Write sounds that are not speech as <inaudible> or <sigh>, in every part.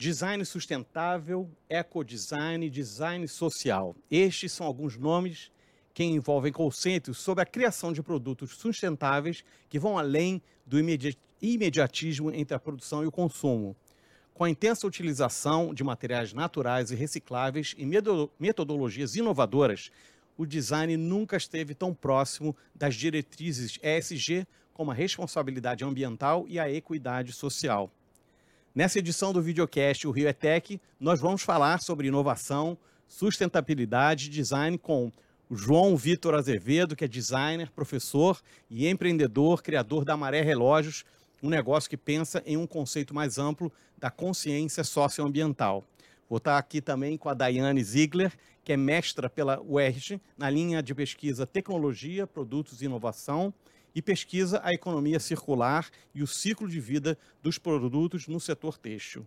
Design sustentável, ecodesign, design social. Estes são alguns nomes que envolvem conceitos sobre a criação de produtos sustentáveis que vão além do imediatismo entre a produção e o consumo. Com a intensa utilização de materiais naturais e recicláveis e metodologias inovadoras, o design nunca esteve tão próximo das diretrizes ESG como a responsabilidade ambiental e a equidade social. Nessa edição do videocast O Rio é Tech, nós vamos falar sobre inovação, sustentabilidade design com o João Vitor Azevedo, que é designer, professor e empreendedor, criador da Maré Relógios, um negócio que pensa em um conceito mais amplo da consciência socioambiental. Vou estar aqui também com a Daiane Ziegler, que é mestra pela UERJ na linha de pesquisa Tecnologia, Produtos e Inovação e pesquisa a economia circular e o ciclo de vida dos produtos no setor têxtil.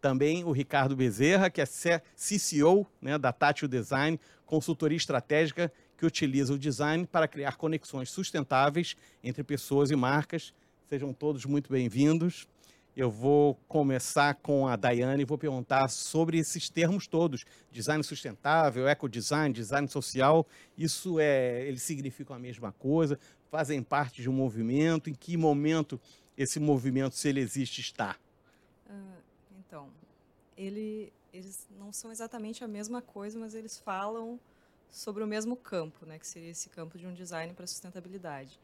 Também o Ricardo Bezerra, que é CCO né, da Tátil Design, consultoria estratégica que utiliza o design para criar conexões sustentáveis entre pessoas e marcas. Sejam todos muito bem-vindos. Eu vou começar com a Daiane e vou perguntar sobre esses termos todos: design sustentável, ecodesign, design social. Isso é, eles significam a mesma coisa? Fazem parte de um movimento? Em que momento esse movimento, se ele existe, está? Uh, então, ele, eles não são exatamente a mesma coisa, mas eles falam sobre o mesmo campo, né, que seria esse campo de um design para sustentabilidade.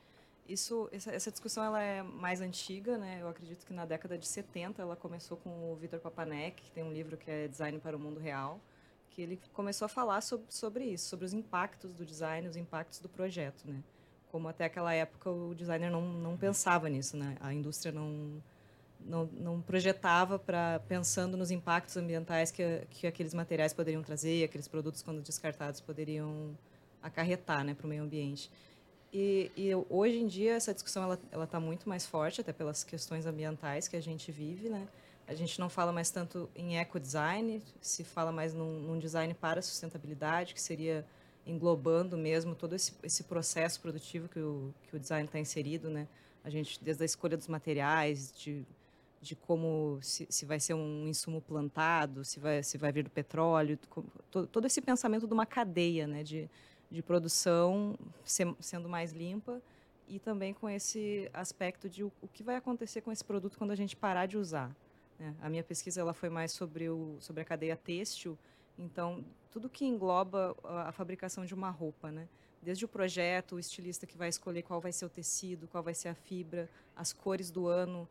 Isso, essa, essa, discussão ela é mais antiga, né? Eu acredito que na década de 70 ela começou com o Vitor Papanek, que tem um livro que é Design para o Mundo Real, que ele começou a falar sobre, sobre isso, sobre os impactos do design, os impactos do projeto, né? Como até aquela época o designer não, não pensava nisso, né? A indústria não não, não projetava para pensando nos impactos ambientais que, que aqueles materiais poderiam trazer, aqueles produtos quando descartados poderiam acarretar, né, para o meio ambiente. E, e, hoje em dia essa discussão ela ela está muito mais forte até pelas questões ambientais que a gente vive, né? A gente não fala mais tanto em ecodesign, se fala mais num, num design para sustentabilidade, que seria englobando mesmo todo esse, esse processo produtivo que o, que o design está inserido, né? A gente desde a escolha dos materiais, de, de como se, se vai ser um insumo plantado, se vai se vai vir do petróleo, todo, todo esse pensamento de uma cadeia, né? De de produção ser, sendo mais limpa e também com esse aspecto de o, o, que vai acontecer com esse produto quando a gente parar de usar. Né? A minha pesquisa ela foi mais sobre, o, sobre a cadeia têxtil, então tudo que engloba a, a fabricação de uma roupa, né? desde o projeto, o estilista que vai escolher qual vai ser o tecido, qual vai ser a fibra, as cores do ano,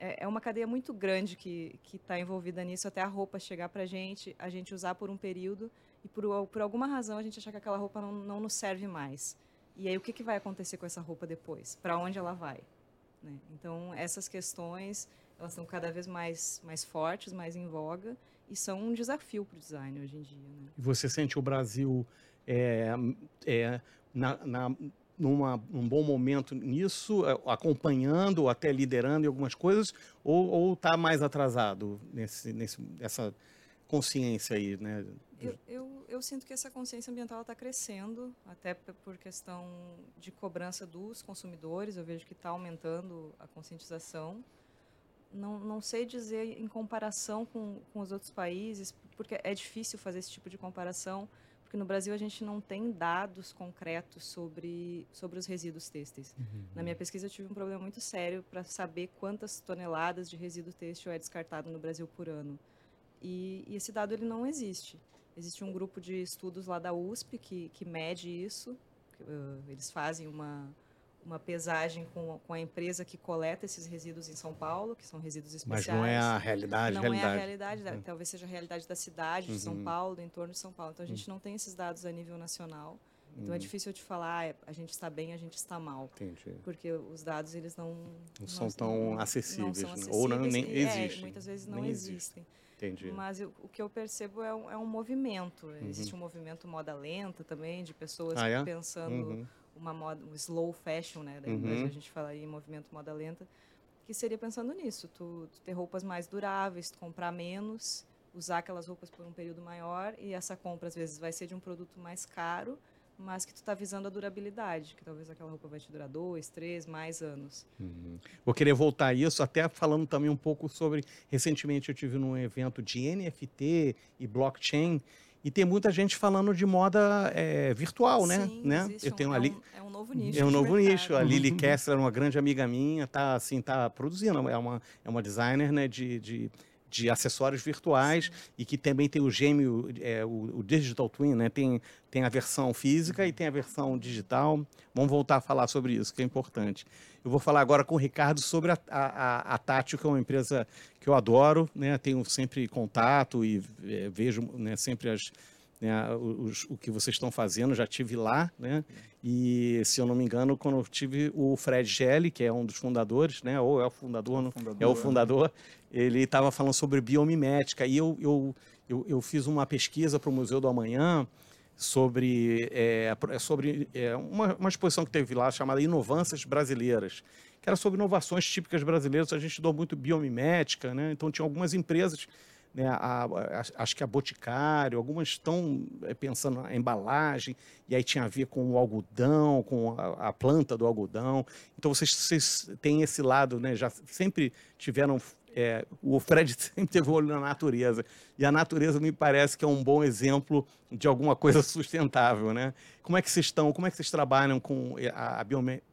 é, é uma cadeia muito grande que está envolvida nisso até a roupa chegar para a gente, a gente usar por um período e por, por alguma razão a gente achar que aquela roupa não, não nos serve mais. E aí o que, que vai acontecer com essa roupa depois? Para onde ela vai? Né? Então essas questões elas estão cada vez mais, mais fortes, mais em voga e são um desafio para o design hoje em dia. Né? Você sente o Brasil é, é, na, na numa, num bom momento nisso, é, acompanhando, até liderando em algumas coisas, ou está mais atrasado nesse, nesse, nessa consciência aí, né? Eu, eu, eu sinto que essa consciência ambiental está crescendo, até por questão de cobrança dos consumidores, eu vejo que está aumentando a conscientização. Não, não sei dizer em comparação com, com os outros países, porque é difícil fazer esse tipo de comparação, porque no Brasil a gente não tem dados concretos sobre, sobre os resíduos têxteis. Uhum. Na minha pesquisa eu tive um problema muito sério para saber quantas toneladas de resíduo têxtil é descartado no Brasil por ano. E, e, esse dado ele não existe. Existe um grupo de estudos lá da USP que, que mede isso. Eles fazem uma, uma pesagem com, com a empresa que coleta esses resíduos em São Paulo, que são resíduos especiais. Mas não é a realidade. Não realidade. é a realidade, uhum. talvez seja a realidade da cidade de uhum. São Paulo, do entorno de São Paulo. Então a gente uhum. não tem esses dados a nível nacional. Então é uhum. difícil te falar, ah, a gente está bem, a gente está mal. Entendi. Porque os dados eles não não, não são tão não, acessíveis, são acessíveis, ou não nem é, existem. muitas vezes não existem. Entendi. Mas eu, o que eu percebo é um, é um movimento. Uhum. Existe um movimento moda lenta também de pessoas ah, é? pensando uhum uma moda, um slow fashion, né? Daí uhum. a gente falaria em movimento moda lenta, que seria pensando nisso, tu, tu, ter roupas mais duráveis, tu comprar menos, usar aquelas roupas por um período maior e essa compra às vezes vai ser de um produto mais caro, mas que tu está visando a durabilidade, que talvez aquela roupa vai te durar dois, três, mais anos. Uhum. Vou querer voltar a isso, até falando também um pouco sobre. Recentemente eu tive num evento de NFT e blockchain. E tem muita gente falando de moda é, virtual, né? Sim, né? Eu tenho um, ali, é, um, é um novo nicho. É um novo mercado. nicho. A Lily Kessler, uma grande amiga minha, tá assim, tá produzindo. É uma, é uma designer né, de, de de acessórios virtuais e que também tem o gêmeo, é, o, o, Digital Twin, né? Tem, tem a versão física e tem a versão digital. Vamos voltar a falar sobre isso, que é importante. Eu vou falar agora com o Ricardo sobre a, a, a Tátil, que é uma empresa que eu adoro, né? Tenho sempre contato e é, vejo né, sempre as, né, os, o que vocês estão fazendo, já tive lá, né? E se eu não me engano, quando eu tive o Fred Gelli, que é um dos fundadores, né? Ou é o fundador, é o fundador, é o fundador ele estava falando sobre biomimética e eu, eu, eu, eu fiz uma pesquisa para o Museu do Amanhã sobre, é, sobre é, uma, uma exposição que teve lá chamada Inovanças Brasileiras, que era sobre inovações típicas brasileiras. A gente estudou muito biomimética, né? então tinha algumas empresas né, a, a, acho que a Boticário, algumas estão é, pensando na embalagem, e aí tinha a ver com o algodão, com a, a planta do algodão. Então vocês, vocês têm esse lado, né, já sempre tiveram. É, o Fred <laughs> sempre teve olho na natureza, e a natureza me parece que é um bom exemplo de alguma coisa <laughs> sustentável. Né? Como é que vocês estão, como é que vocês trabalham com a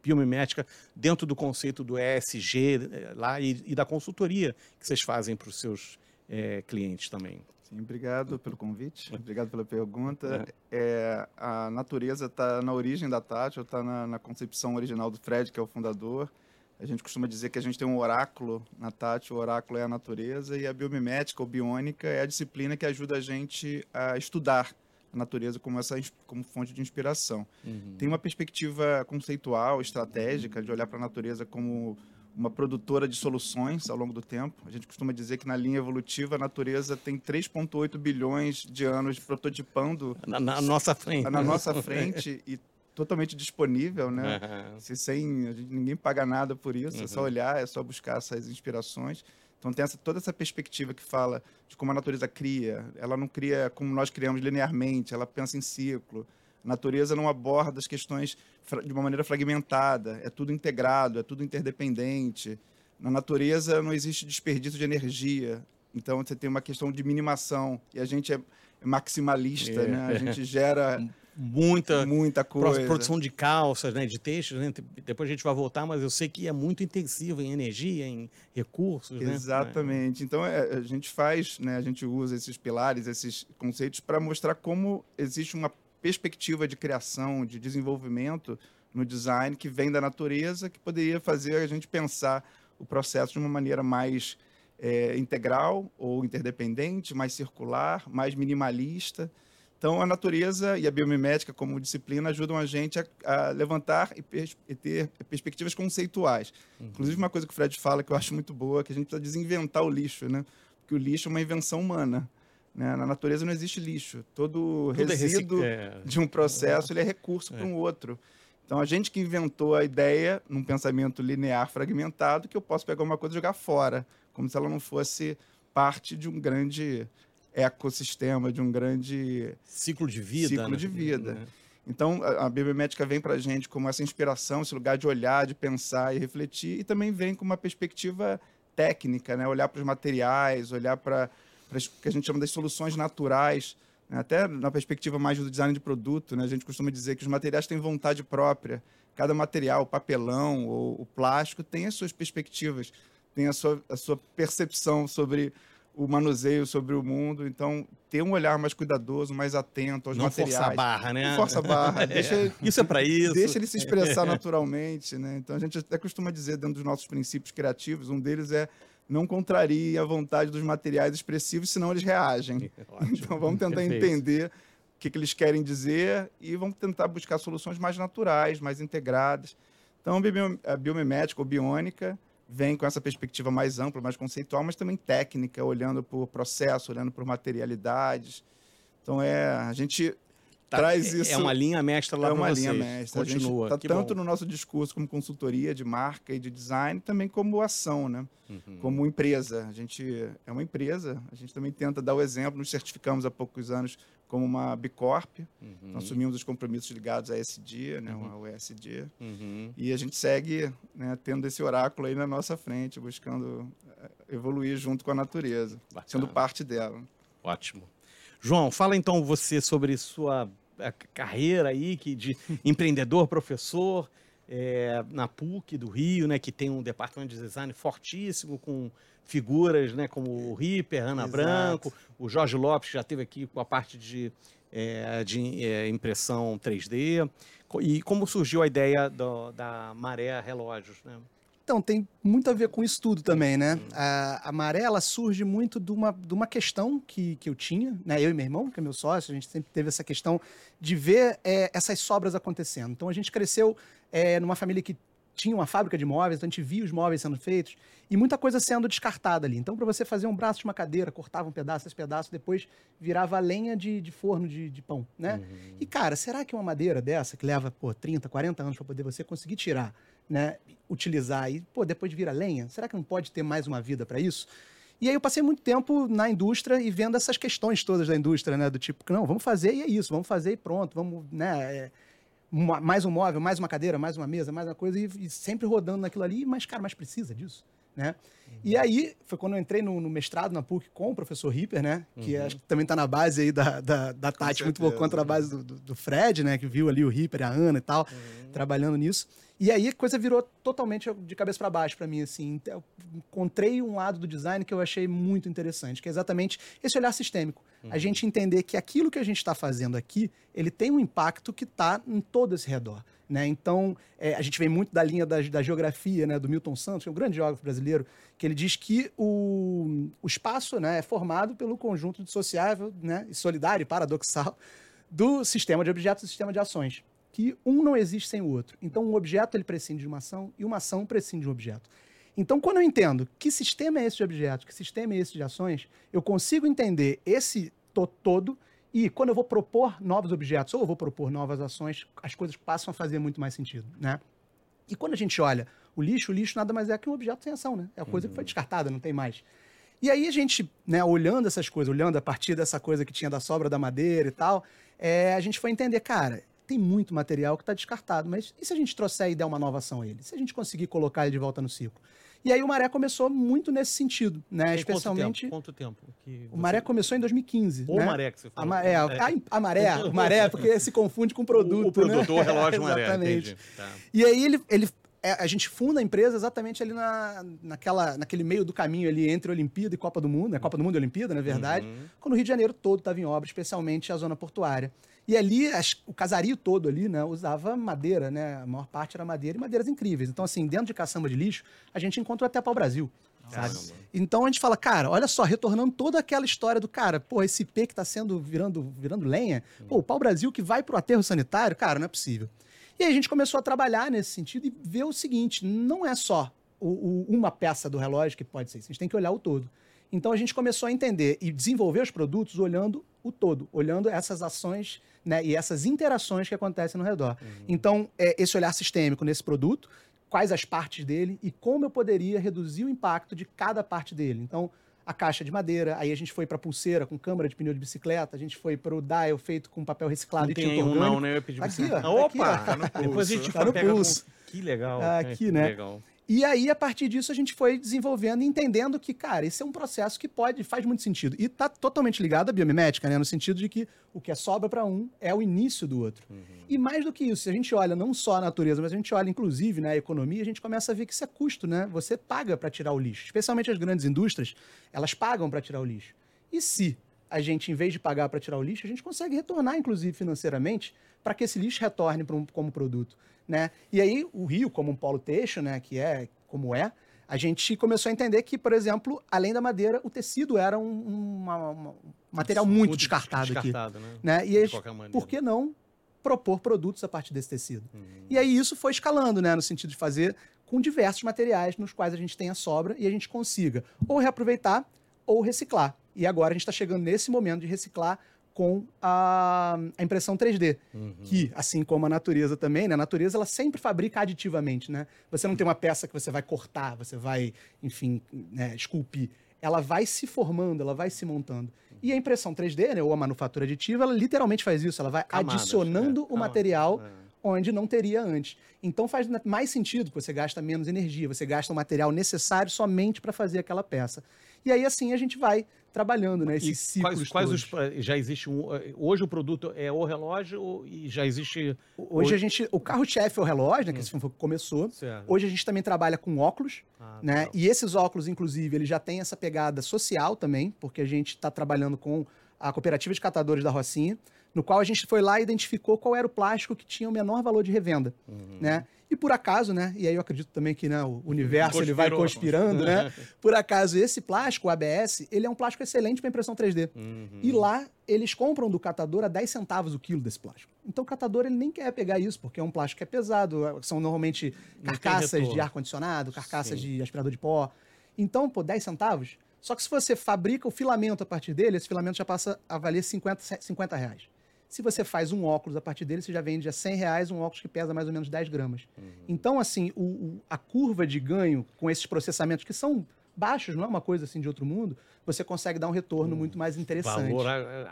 biomimética dentro do conceito do ESG é, lá e, e da consultoria que vocês fazem para os seus é, clientes também. Sim, obrigado pelo convite, <laughs> obrigado pela pergunta. É, a natureza está na origem da Tati, está na, na, concepção original do Fred, que é o fundador. A gente costuma dizer que a gente tem um oráculo na Tati, o oráculo é a natureza, e a biomimética ou biônica é a disciplina que ajuda a gente a estudar a natureza como, essa, como fonte de inspiração. Uhum. Tem uma perspectiva conceitual, estratégica, de olhar para a natureza como uma produtora de soluções ao longo do tempo. A gente costuma dizer que na linha evolutiva a natureza tem 3,8 bilhões de anos prototipando na, na nossa frente, na nossa frente e totalmente disponível, né? Uhum. Se sem ninguém paga nada por isso, uhum. é só uhum. olhar, é só buscar essas inspirações. Então tem essa, toda essa perspectiva que fala de como a natureza cria. Ela não cria como nós criamos linearmente, ela pensa em ciclo. A natureza não aborda as questões de uma maneira fragmentada, é tudo integrado, é tudo interdependente. Na natureza não existe desperdício de energia, então você tem uma questão de minimação e a gente é maximalista, é. né? A gente gera <laughs> muita muita coisa, produção de calças, né, de textos, né? Depois a gente vai voltar, mas eu sei que é muito intensivo em energia, em recursos, né? Exatamente. Né? Então é, a gente faz, né? A gente usa esses pilares, esses conceitos para mostrar como existe uma perspectiva de criação, de desenvolvimento no design que vem da natureza, que poderia fazer a gente pensar o processo de uma maneira mais é, integral ou interdependente, mais circular, mais minimalista. Então, a natureza e a biomimética como disciplina ajudam a gente a, a levantar e, pers e, ter perspectivas conceituais. Uhum. Inclusive, uma coisa que o Fred fala que eu acho muito boa, que a gente precisa desinventar o lixo, né? Porque o lixo é uma invenção humana. Né? Na natureza não existe lixo. Todo Tudo é resíduo é de um processo ele é recurso é. para um outro. Então, a gente que inventou a ideia, num pensamento linear fragmentado, que eu posso pegar uma coisa e jogar fora, como se ela não fosse parte de um grande ecossistema, de um grande ciclo de vida. Ciclo né? de vida. Uhum. Então, a, a biomédica vem para a gente como essa inspiração, esse lugar de olhar, de pensar e refletir, e também vem com uma perspectiva técnica, né? olhar para os materiais, olhar para que a gente chama das soluções naturais, né? até na perspectiva mais do design de produto, né? a gente costuma dizer que os materiais têm vontade própria. Cada material, o papelão ou o plástico, tem as suas perspectivas, tem a sua, a sua percepção sobre o manuseio sobre o mundo. Então, ter um olhar mais cuidadoso, mais atento aos Não materiais. Força a barra, né? Não força a barra. <laughs> Deixa, é. Isso é para isso. Deixa ele se expressar <laughs> naturalmente, né? Então, a gente até costuma dizer, dentro dos nossos princípios criativos, um deles é não contrarie a vontade dos materiais expressivos, senão eles reagem. <laughs> Ótimo. Então vamos tentar Perfeito. entender o que, que, eles querem dizer e vamos tentar buscar soluções mais naturais, mais integradas. Então a biomimética ou biônica vem com essa perspectiva mais ampla, mais conceitual, mas também técnica, olhando o processo, olhando por materialidades. Então é a gente Tá, traz é, isso. É uma linha mestra lá É uma linha mestra. Continua. Está tanto bom. no nosso discurso como consultoria de marca e de design, também como ação, né? Uhum. Como empresa. A gente é uma empresa, a gente também tenta dar o exemplo, nos certificamos há poucos anos como uma Bicorp. Uhum. Nós assumimos os compromissos ligados a SD, né, Uhum. ao ESG. Uhum. E a gente segue né, tendo esse oráculo aí na nossa frente, buscando eh, evoluir junto com a natureza, Bacana. sendo parte dela. Ótimo. João, fala então você sobre sua eh, carreira aí que de empreendedor, professor eh, na PUC do Rio, né, que tem um departamento de design fortíssimo com figuras, né, como o Ripper, Ana Exato. Branco, o Jorge Lopes já teve aqui com a parte de, eh, de eh, impressão 3D. Co- E como surgiu a ideia do- da Maré Relógios, né? Então, tem muito a ver com isso tudo também, né? A, a maré, ela surge muito de uma, de uma questão que, que eu tinha, né? Eu e meu irmão, que é meu sócio, a gente sempre teve essa questão de ver é, essas sobras acontecendo. Então, a gente cresceu é, numa família que tinha uma fábrica de móveis, então a gente via os móveis sendo feitos e muita coisa sendo descartada ali. Então, para você fazer um braço de uma cadeira, cortava um pedaço, esse pedaço, depois virava lenha de, de forno de, de pão, né? E, cara, será que uma madeira dessa, que leva, pô, 30, 40 anos para poder você conseguir tirar, né? Utilizar e, pô, depois vira lenha, será que não pode ter mais uma vida para isso? E aí eu passei muito tempo na indústria e vendo essas questões todas da indústria, né? Do tipo, não, vamos fazer e é isso, vamos fazer e pronto, vamos, né? é, uma- mais um móvel, mais uma cadeira, mais uma mesa, mais uma coisa, e, e sempre rodando naquilo ali, mas, cara, mas precisa disso, né? E aí, foi quando eu entrei no, no mestrado na PUC com o professor Ripper, né? Que Uhum. acho que também está na base aí da, da, da Tati, muito certeza. conta da base do, do, do Fred, né? Que viu ali o Ripper, a Ana e tal, trabalhando nisso. E aí a coisa virou totalmente de cabeça para baixo para mim, assim. Eu encontrei um lado do design que eu achei muito interessante, que é exatamente esse olhar sistêmico. A gente entender que aquilo que a gente está fazendo aqui, ele tem um impacto que está em todo esse redor. Né? Então, é, a gente vem muito da linha da, da geografia, né? do Milton Santos, que é um grande geógrafo brasileiro, que ele diz que o, o espaço né, é formado pelo conjunto dissociável né, e solidário e paradoxal do sistema de objetos e sistema de ações, que um não existe sem o outro. Então, um objeto ele prescinde de uma ação e uma ação prescinde de um objeto. Então, quando eu entendo que sistema é esse de objetos, que sistema é esse de ações, eu consigo entender esse to- todo e quando eu vou propor novos objetos ou eu vou propor novas ações, as coisas passam a fazer muito mais sentido, né? E quando a gente olha o lixo, o lixo nada mais é que um objeto sem ação, né? É a coisa que foi descartada, não tem mais. E aí a gente, né, olhando essas coisas, olhando a partir dessa coisa que tinha da sobra da madeira e tal, é, a gente foi entender, cara, tem muito material que está descartado, mas e se a gente trouxer e der uma nova ação a ele? Se a gente conseguir colocar ele de volta no ciclo? E aí o Maré começou muito nesse sentido, né? Tem Especialmente. Quanto tempo? Quanto tempo que O Maré você- começou em 2015. Ou né? Maré que você A, falou. ma- é, a, a maré, o <laughs> maré, porque se confunde com produto. O, o produtor, né? o relógio Maré, Exatamente. Tá. E aí ele, ele é, a gente funda a empresa exatamente ali na, naquela, naquele meio do caminho ali entre Olimpíada e Copa do Mundo, né? Copa do Mundo e Olimpíada, na verdade, Uhum. quando o Rio de Janeiro todo estava em obra, especialmente a zona portuária. E ali, as- o casario todo ali, né, usava madeira, né? A maior parte era madeira e madeiras incríveis. Então, assim, dentro de caçamba de lixo, a gente encontrou até pau-brasil. Então a gente fala, cara, olha só, retornando toda aquela história do cara, pô, esse IP que tá sendo virando, virando lenha, pô, o pau-brasil que vai pro aterro sanitário, cara, não é possível. E aí a gente começou a trabalhar nesse sentido e ver o seguinte: não é só o- o- uma peça do relógio que pode ser isso, a gente tem que olhar o todo. Então a gente começou a entender e desenvolver os produtos olhando o todo, olhando essas ações né, e essas interações que acontecem no redor. Então, é, esse olhar sistêmico nesse produto, quais as partes dele e como eu poderia reduzir o impacto de cada parte dele. Então, a caixa de madeira, aí a gente foi para pulseira com câmara de pneu de bicicleta, a gente foi para o dial feito com papel reciclado Não e tem tinta um orgânica. não, né? Eu ia pedir Tá pra você. aqui, ó, tá Opa! aqui, ó. Tá no Depois a gente Tá no pulso. com- Que legal. É, aqui, que né? Legal. E aí, a partir disso, a gente foi desenvolvendo e entendendo que, cara, esse é um processo que pode, faz muito sentido. E está totalmente ligado à biomimética, né? No sentido de que o que é sobra para um é o início do outro. Uhum. E mais do que isso, se a gente olha não só a natureza, mas a gente olha, inclusive, né, a economia, a gente começa a ver que isso é custo, né? Você paga para tirar o lixo. Especialmente as grandes indústrias, elas pagam para tirar o lixo. E se a gente, em vez de pagar para tirar o lixo, a gente consegue retornar, inclusive financeiramente, para que esse lixo retorne pra um- como produto. Né? E aí, o Rio, como um polo teixo, né, que é como é, a gente começou a entender que, por exemplo, além da madeira, o tecido era um, uma- uma- um material muito descartado, aqui. descartado, né? Né? E maneira. por que não propor produtos a partir desse tecido? Uhum. E aí isso foi escalando, né? No sentido de fazer com diversos materiais nos quais a gente tem a sobra e a gente consiga ou reaproveitar ou reciclar. E agora a gente está chegando nesse momento de reciclar com a, a impressão 3D, Uhum. que, assim como a natureza também, né? A natureza ela sempre fabrica aditivamente, né? Você não tem uma peça que você vai cortar, você vai, enfim, né, esculpir. Ela vai se formando, ela vai se montando. E a impressão 3D, né, ou a manufatura aditiva, ela literalmente faz isso. Ela vai Camadas, adicionando é, o material é. onde não teria antes. Então faz mais sentido, que você gasta menos energia, você gasta o material necessário somente para fazer aquela peça. E aí assim a gente vai trabalhando, né, E esses ciclos quais, quais todos. os. Já existe um. Hoje o produto é o relógio ou- e já existe. Hoje a gente, o carro-chefe é o relógio, né, Hum. que esse foi o que começou. Certo. Hoje a gente também trabalha com óculos, Ah, né? legal. E esses óculos, inclusive, ele já tem essa pegada social também, porque a gente está trabalhando com a cooperativa de catadores da Rocinha, no qual a gente foi lá e identificou qual era o plástico que tinha o menor valor de revenda, Uhum. né? E por acaso, né? E aí eu acredito também que né, o universo ele vai Conspirou. conspirando, né? <laughs> Por acaso esse plástico, o ABS, ele é um plástico excelente para impressão 3D. Uhum. E lá eles compram do catador a 10 centavos o quilo desse plástico. Então o catador ele nem quer pegar isso, porque é um plástico que é pesado, são normalmente carcaças de ar-condicionado, carcaças Sim. de aspirador de pó. Então, pô, 10 centavos. Só que se você fabrica o filamento a partir dele, esse filamento já passa a valer 50, 50 reais. Se você faz um óculos a partir dele, você já vende a 100 reais um óculos que pesa mais ou menos 10 gramas. Uhum. Então, assim, o- o- a curva de ganho com esses processamentos que são baixos, não é uma coisa assim de outro mundo, você consegue dar um retorno muito mais interessante. Valor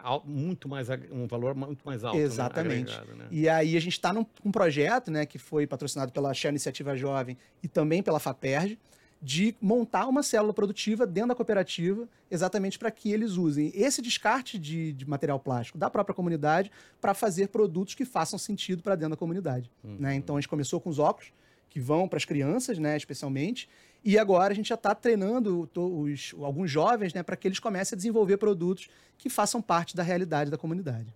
al- muito mais, um valor muito mais alto. né? Exatamente. Agregado, né? E aí a gente está num um projeto, né, que foi patrocinado pela Shell Iniciativa Jovem e também pela FAPERJ, de montar uma célula produtiva dentro da cooperativa, exatamente para que eles usem esse descarte de, de material plástico da própria comunidade para fazer produtos que façam sentido para dentro da comunidade. né? Então a gente começou com os óculos, que vão para as crianças, né, especialmente, e agora a gente já está treinando os- alguns jovens né, para que eles comecem a desenvolver produtos que façam parte da realidade da comunidade.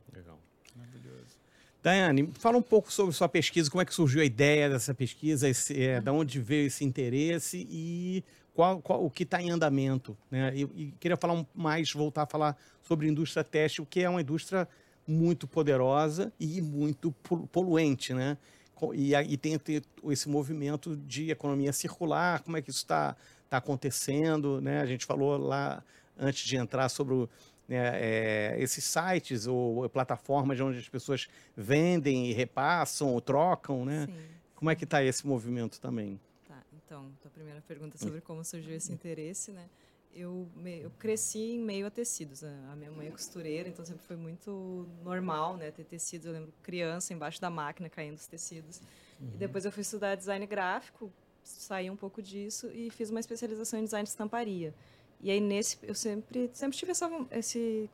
Daiane, fala um pouco sobre sua pesquisa, como é que surgiu a ideia dessa pesquisa, esse, é, da onde veio esse interesse e qual, qual- o que está em andamento. Né? E, e queria falar um- mais, voltar a falar sobre indústria têxtil, que é uma indústria muito poderosa e muito pol- poluente, né? E, aí tem ter esse movimento de economia circular, como é que isso está tá acontecendo, né? A gente falou lá antes de entrar sobre o, é, esses sites ou plataformas onde as pessoas vendem e repassam ou trocam, né? Sim. Como é que está esse movimento também? Tá, então, tua primeira pergunta sobre como surgiu esse interesse, né? Eu, me- eu cresci em meio a tecidos. A a minha mãe é costureira, então sempre foi muito normal, né? Ter tecidos. Eu lembro criança embaixo da máquina caindo os tecidos. E depois eu fui estudar design gráfico, saí um pouco disso e fiz uma especialização em design de estamparia. E aí nesse eu sempre sempre tive essa, esse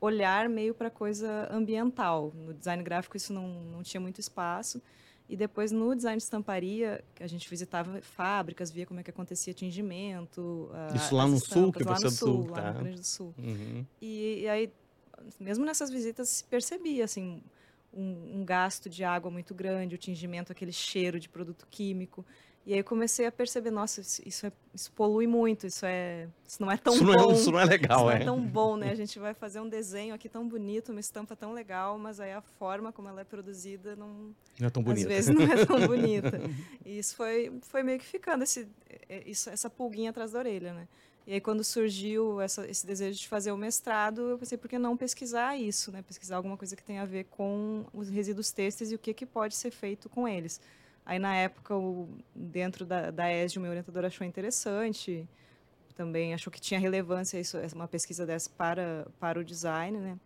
olhar meio para coisa ambiental. No design gráfico isso não, não tinha muito espaço. E depois no design de estamparia, que a gente visitava fábricas, via como é que acontecia tingimento. a- Isso lá no sul, que você é do sul, sul, lá tá. no Rio Grande do Sul. Uhum. E, e aí, mesmo nessas visitas, se percebia assim um, um gasto de água muito grande, o tingimento, aquele cheiro de produto químico. E aí eu comecei a perceber, nossa, isso, é- isso polui muito, isso é, isso não é tão Isso, bom. não é, isso não é Isso legal, não é. é tão bom, né? <laughs> A gente vai fazer um desenho aqui tão bonito, uma estampa tão legal, mas aí a forma como ela é produzida não, Não é tão às bonito. vezes não é tão <laughs> bonita. E isso foi, foi meio que ficando, esse, é, isso, essa pulguinha atrás da orelha, né? E aí, quando surgiu essa, esse desejo de fazer o mestrado, eu pensei, por que não pesquisar isso, né? Pesquisar alguma coisa que tenha a ver com os resíduos têxteis e o que, que pode ser feito com eles. Aí, na época, o, dentro da, da ESG, o meu orientador achou interessante, também achou que tinha relevância isso, uma pesquisa dessa para, para o design, né?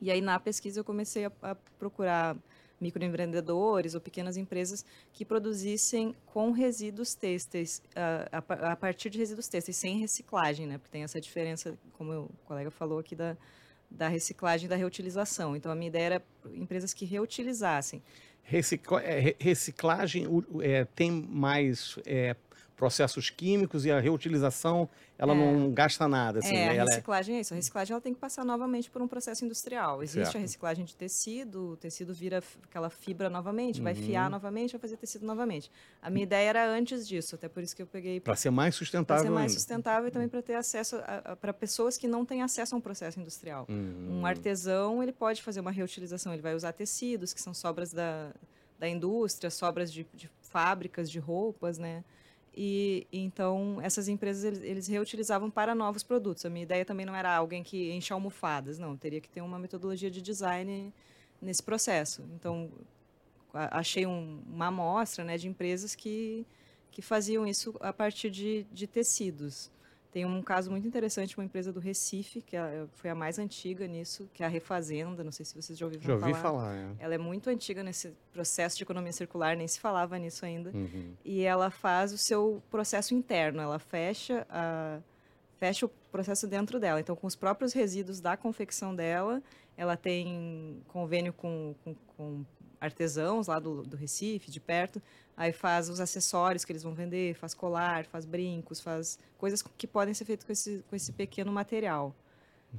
E aí, na pesquisa, eu comecei a, a procurar microempreendedores ou pequenas empresas que produzissem com resíduos têxteis, a, pa- a partir de resíduos têxteis, sem reciclagem, né? Porque tem essa diferença, como o colega falou aqui, da, da reciclagem e da reutilização. Então, a minha ideia era empresas que reutilizassem. Recicla- é, re- reciclagem é, tem mais é, processos químicos e a reutilização ela É. não gasta nada. Assim, é, né? a é- reciclagem é isso. A reciclagem ela tem que passar novamente por um processo industrial. Existe Certo. a reciclagem de tecido, o tecido vira aquela fibra novamente, vai Uhum. fiar novamente, vai fazer tecido novamente. A minha ideia era antes disso, até por isso que eu peguei Para ser mais para sustentável ser mais ainda. sustentável e também para ter acesso para pessoas que não têm acesso a um processo industrial. Hum. Um artesão ele pode fazer uma reutilização, ele vai usar tecidos que são sobras da, da indústria, sobras de, de fábricas de roupas, né? E então essas empresas eles, eles reutilizavam para novos produtos. A minha ideia também não era alguém que enche almofadas, não. Teria que ter uma metodologia de design nesse processo. Então achei um- uma amostra, né, de empresas que que faziam isso a partir de, de tecidos Tem um caso muito interessante, uma empresa do Recife, que é- foi a mais antiga nisso, que é a Refazenda, não sei se vocês já ouviram Já ouvi falar. falar, é. Ela é muito antiga nesse processo de economia circular, nem se falava nisso ainda. Uhum. E ela faz o seu processo interno, ela fecha, a, fecha o processo dentro dela. Então, com os próprios resíduos da confecção dela, ela tem convênio com, com, com artesãos lá do, do Recife, de perto, aí faz os acessórios que eles vão vender, faz colar, faz brincos, faz coisas que podem ser feitas com esse, com esse pequeno material.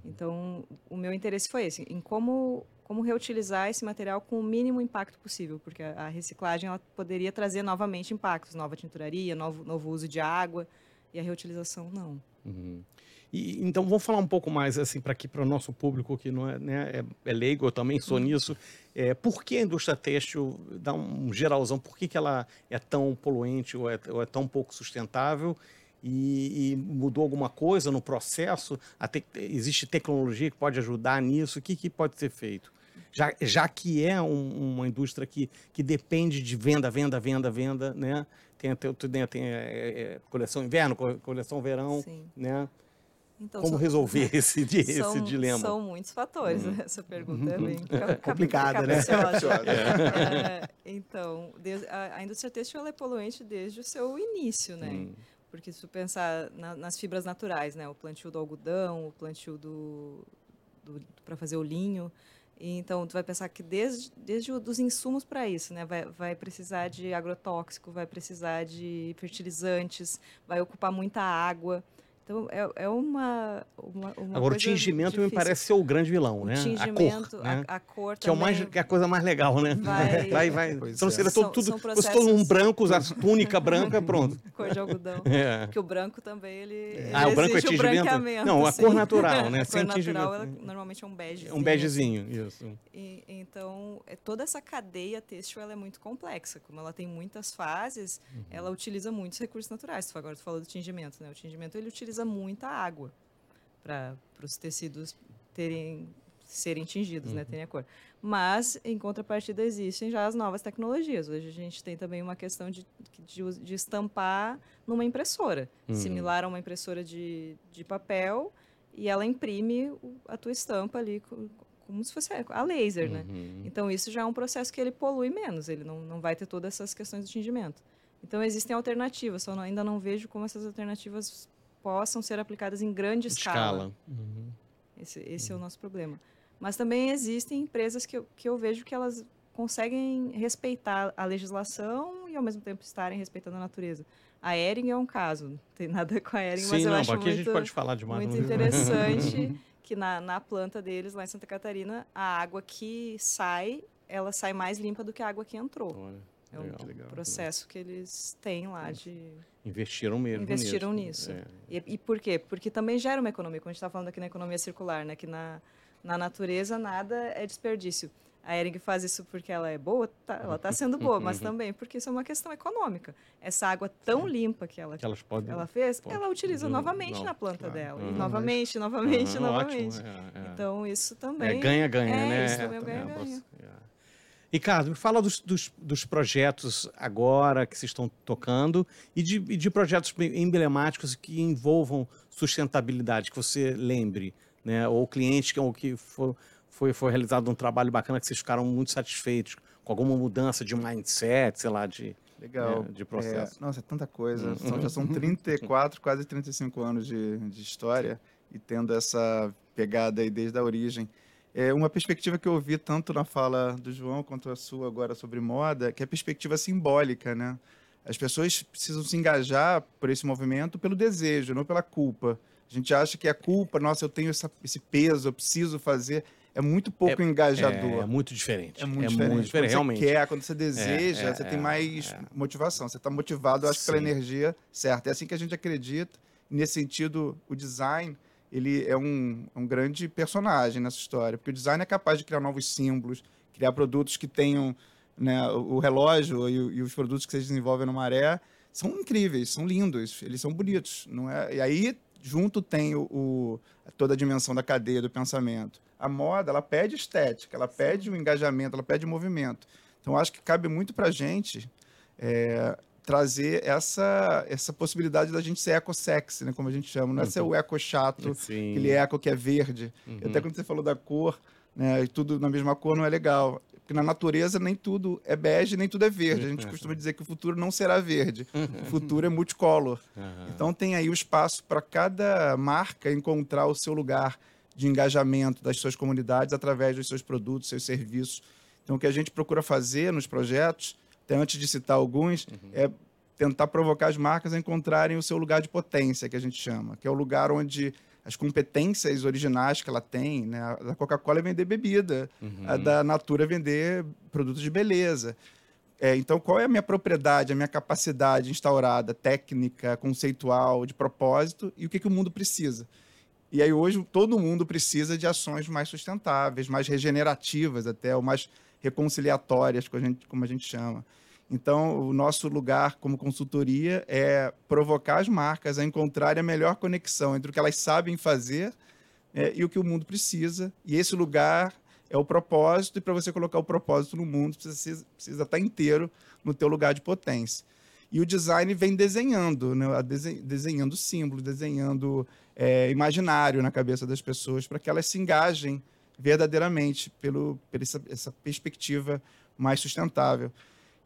Então, o meu interesse foi esse, em como, como reutilizar esse material com o mínimo impacto possível, porque a, a reciclagem ela poderia trazer novamente impactos, nova tinturaria, novo, novo uso de água, e a reutilização não. Uhum. E, então vamos falar um pouco mais assim para aqui para o nosso público que não é, né, é, é leigo, eu também sou nisso. É, por que a indústria têxtil dá um geralzão? Por que, que ela é tão poluente ou é, ou é tão pouco sustentável? E, e mudou alguma coisa no processo? Te- existe tecnologia que pode ajudar nisso? O que, que pode ser feito? Já, já que é um- uma indústria que, que depende de venda, venda, venda, venda, né? Tem, tem, tem, tem, é, é, coleção inverno, co- coleção verão, Sim. né? Então, Como são- resolver <laughs> esse, di- esse são, dilema? São muitos fatores. Uhum. Essa pergunta é bem ca- cap- Complicada, né? É. É, então, a, a indústria têxtil ela é poluente desde o seu início, né? Hum. Porque se tu pensar na- nas fibras naturais, né? O plantio do algodão, o plantio do, para fazer o linho. Então, tu vai pensar que desde, desde o, dos insumos para isso, né? Vai, vai precisar de agrotóxico, vai precisar de fertilizantes, vai ocupar muita água. Então, é, é uma, uma, uma Agora, o tingimento me difícil. parece ser o grande vilão, né? O a tingimento, cor, né? a, a cor que é, o mais, também que é a coisa mais legal, né? vai- <laughs> vai. vai. Então, é. seria todo, tudo, são fosse todo um processos- branco, usar túnica branca, <laughs> pronto. cor de algodão. É. Porque o branco também, ele, ele Ah, o branco é tingimento? Não, a sim. cor natural, né? <laughs> A Sem cor natural, ela, normalmente é um bege. É um begezinho, isso. E, então, é, toda essa cadeia têxtil ela é muito complexa. Como ela tem muitas fases, Uhum. ela utiliza muitos recursos naturais. Tu- Agora tu falou do tingimento, né? O tingimento ele utiliza muita água para os tecidos terem serem tingidos, Uhum. né? Terem a cor. Mas, em contrapartida, existem já as novas tecnologias. Hoje a gente tem também uma questão de, de, de estampar numa impressora, Uhum. similar a uma impressora de, de papel, e ela imprime a tua estampa ali co- como se fosse a laser, né? Uhum. Então, isso já é um processo que ele polui menos, ele não, não vai ter todas essas questões de tingimento. Então, existem alternativas, só não- ainda não vejo como essas alternativas possam ser aplicadas em grande escala. Escala. Uhum. Esse, esse é o nosso problema. Mas também existem empresas que eu, que eu vejo que elas conseguem respeitar a legislação e, ao mesmo tempo, estarem respeitando a natureza. A Ering é um caso, não tem nada com a Ering, mas Sim, eu não, acho aqui a gente muito- pode falar demais. muito interessante <laughs> que na, na planta deles, lá em Santa Catarina, a água que sai, ela sai mais limpa do que a água que entrou. Olha, É um legal. legal. processo que eles têm lá de... Investiram mesmo Investiram nisso. nisso. É. E, e por quê? Porque também gera uma economia, como a gente está falando aqui na economia circular, né? Que na, na natureza nada é desperdício. A Ering faz isso porque ela é boa, tá, ela está sendo <laughs> boa, mas também porque isso é uma questão econômica. Essa água tão limpa que ela, Que elas podem... ela fez, pode- ela utiliza novamente não, na planta claro. dela. Aham. E novamente, novamente, Aham, novamente. ótimo, é, é. Então, isso É também... ganha-ganha, é, né? isso também é É, ganha-ganha. Ricardo, me fala dos, dos, dos projetos agora que vocês estão tocando e de, e de projetos emblemáticos que envolvam sustentabilidade, que você lembre, né? Ou clientes que, ou que for, foi, foi realizado um trabalho bacana que vocês ficaram muito satisfeitos com alguma mudança de mindset, sei lá, de, Legal. é, de processo. É, nossa, é tanta coisa. Uhum. São- já são 34, quase 35 anos de, de história e tendo essa pegada aí desde a origem. É uma perspectiva que eu ouvi tanto na fala do João quanto a sua agora sobre moda, que é a perspectiva simbólica, né? As pessoas precisam se engajar por esse movimento pelo desejo, não pela culpa. A gente acha que a culpa, nossa, eu tenho essa- esse peso, eu preciso fazer, é muito pouco engajador. É, é muito diferente. É muito diferente. Quando realmente. você quer, quando você deseja, É, é, você tem é, mais é. motivação. Você está motivado, eu acho, pela Sim. energia certa. É assim que a gente acredita. Nesse sentido, o design ele é um, um grande personagem nessa história, porque o design é capaz de criar novos símbolos, criar produtos que tenham né, o o relógio e, o- e os produtos que vocês desenvolvem no Maré são incríveis, são lindos, eles são bonitos, não é? E aí junto tem o, o- toda a dimensão da cadeia do pensamento. A moda, ela pede estética, ela pede o engajamento, ela pede movimento. Então, acho que cabe muito para a gente é, trazer essa, essa possibilidade da gente ser eco-sexy, né? Como a gente chama. Não é ser o eco chato, <laughs> Sim. aquele eco que é verde. Uhum. Até quando você falou da cor, né? E tudo na mesma cor não é legal. Porque na natureza nem tudo é bege, nem tudo é verde. A gente Uhum. <laughs> costuma dizer que o futuro não será verde. O <laughs> futuro é multicolor. Aham. Então tem aí o espaço para cada marca encontrar o seu lugar de engajamento das suas comunidades através dos seus produtos, seus serviços. Então o que a gente procura fazer nos projetos, até antes de citar alguns, é tentar provocar as marcas a encontrarem o seu lugar de potência, que a gente chama, que é o lugar onde as competências originais que ela tem, né? A da Coca-Cola é vender bebida, a da Natura é vender produtos de beleza. É, então, qual é a minha propriedade, a minha capacidade instaurada, técnica, conceitual, de propósito, e o que, que o mundo precisa? E aí, hoje, todo mundo precisa de ações mais sustentáveis, mais regenerativas, até, ou mais reconciliatórias, como a gente, como a gente chama. Então, o nosso lugar como consultoria é provocar as marcas a encontrarem a melhor conexão entre o que elas sabem fazer é, e o que o mundo precisa. E esse lugar é o propósito, e para você colocar o propósito no mundo, precisa, precisa estar inteiro no teu lugar de potência. E o design vem desenhando, né? desenhando símbolos, desenhando é, imaginário na cabeça das pessoas para que elas se engajem verdadeiramente pelo, pela essa, essa perspectiva mais sustentável.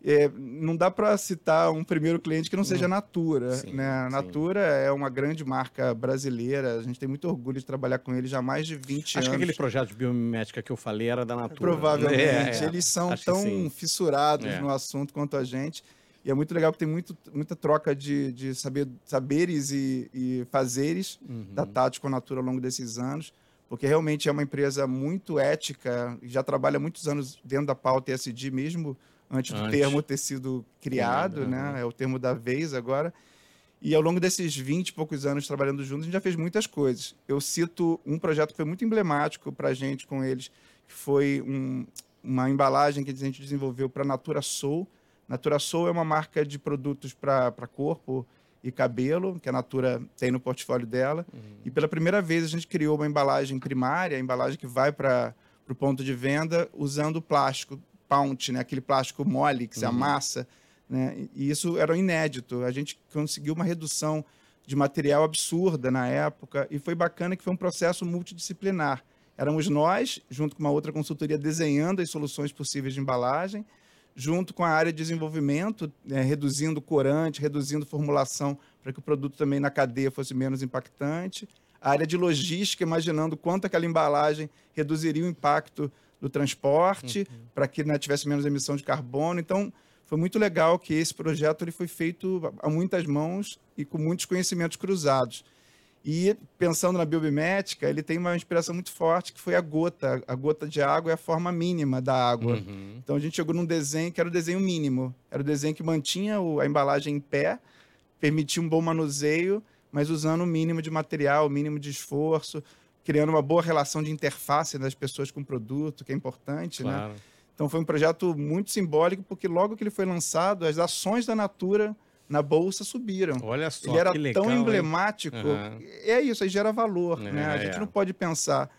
É, não dá para citar um primeiro cliente que não seja a Natura. Sim, né? A sim. Natura é uma grande marca brasileira, a gente tem muito orgulho de trabalhar com eles já há mais de 20 Acho anos. que aquele projeto de biomimética que eu falei era da Natura. Provavelmente. É, é. Eles são Acho tão sim. fissurados É. no assunto quanto a gente. E é muito legal porque tem muito, muita troca de, de saber, saberes e, e fazeres Uhum. da Tati com a Natura ao longo desses anos, porque realmente é uma empresa muito ética, e já trabalha muitos anos dentro da pauta ESG, mesmo antes do Antes. termo ter sido criado, Criado, né? É o termo da vez agora. E ao longo desses 20 e poucos anos trabalhando juntos, a gente já fez muitas coisas. Eu cito um projeto que foi muito emblemático para a gente com eles, que foi um- uma embalagem que a gente desenvolveu para Natura Soul. Natura Soul é uma marca de produtos para corpo e cabelo, que a Natura tem no portfólio dela. E pela primeira vez a gente criou uma embalagem primária, a embalagem que vai para o ponto de venda, usando plástico, pound, né? aquele plástico mole que se amassa. Né? E isso era inédito. A gente conseguiu uma redução de material absurda na época e foi bacana que foi um processo multidisciplinar. Éramos nós, junto com uma outra consultoria, desenhando as soluções possíveis de embalagem, junto com a área de desenvolvimento, né, reduzindo corante, reduzindo formulação para que o produto também na cadeia fosse menos impactante. A área de logística, imaginando quanto aquela embalagem reduziria o impacto do transporte, para que né, tivesse menos emissão de carbono. Então, foi muito legal que esse projeto ele foi feito a muitas mãos e com muitos conhecimentos cruzados. E pensando na biomimética, ele tem uma inspiração muito forte, que foi a gota. A gota de água é a forma mínima da água. Uhum. Então a gente chegou num desenho que era o desenho mínimo. Era o desenho que mantinha a embalagem em pé, permitia um bom manuseio, mas usando o mínimo de material, o mínimo de esforço, criando uma boa relação de interface das pessoas com o produto, que é importante, né? Claro. Então foi um projeto muito simbólico, porque logo que ele foi lançado, as ações da Natura na bolsa subiram. Olha só, Ele era legal, tão emblemático. Aham. É isso, aí gera valor. É, né? A gente é. não pode pensar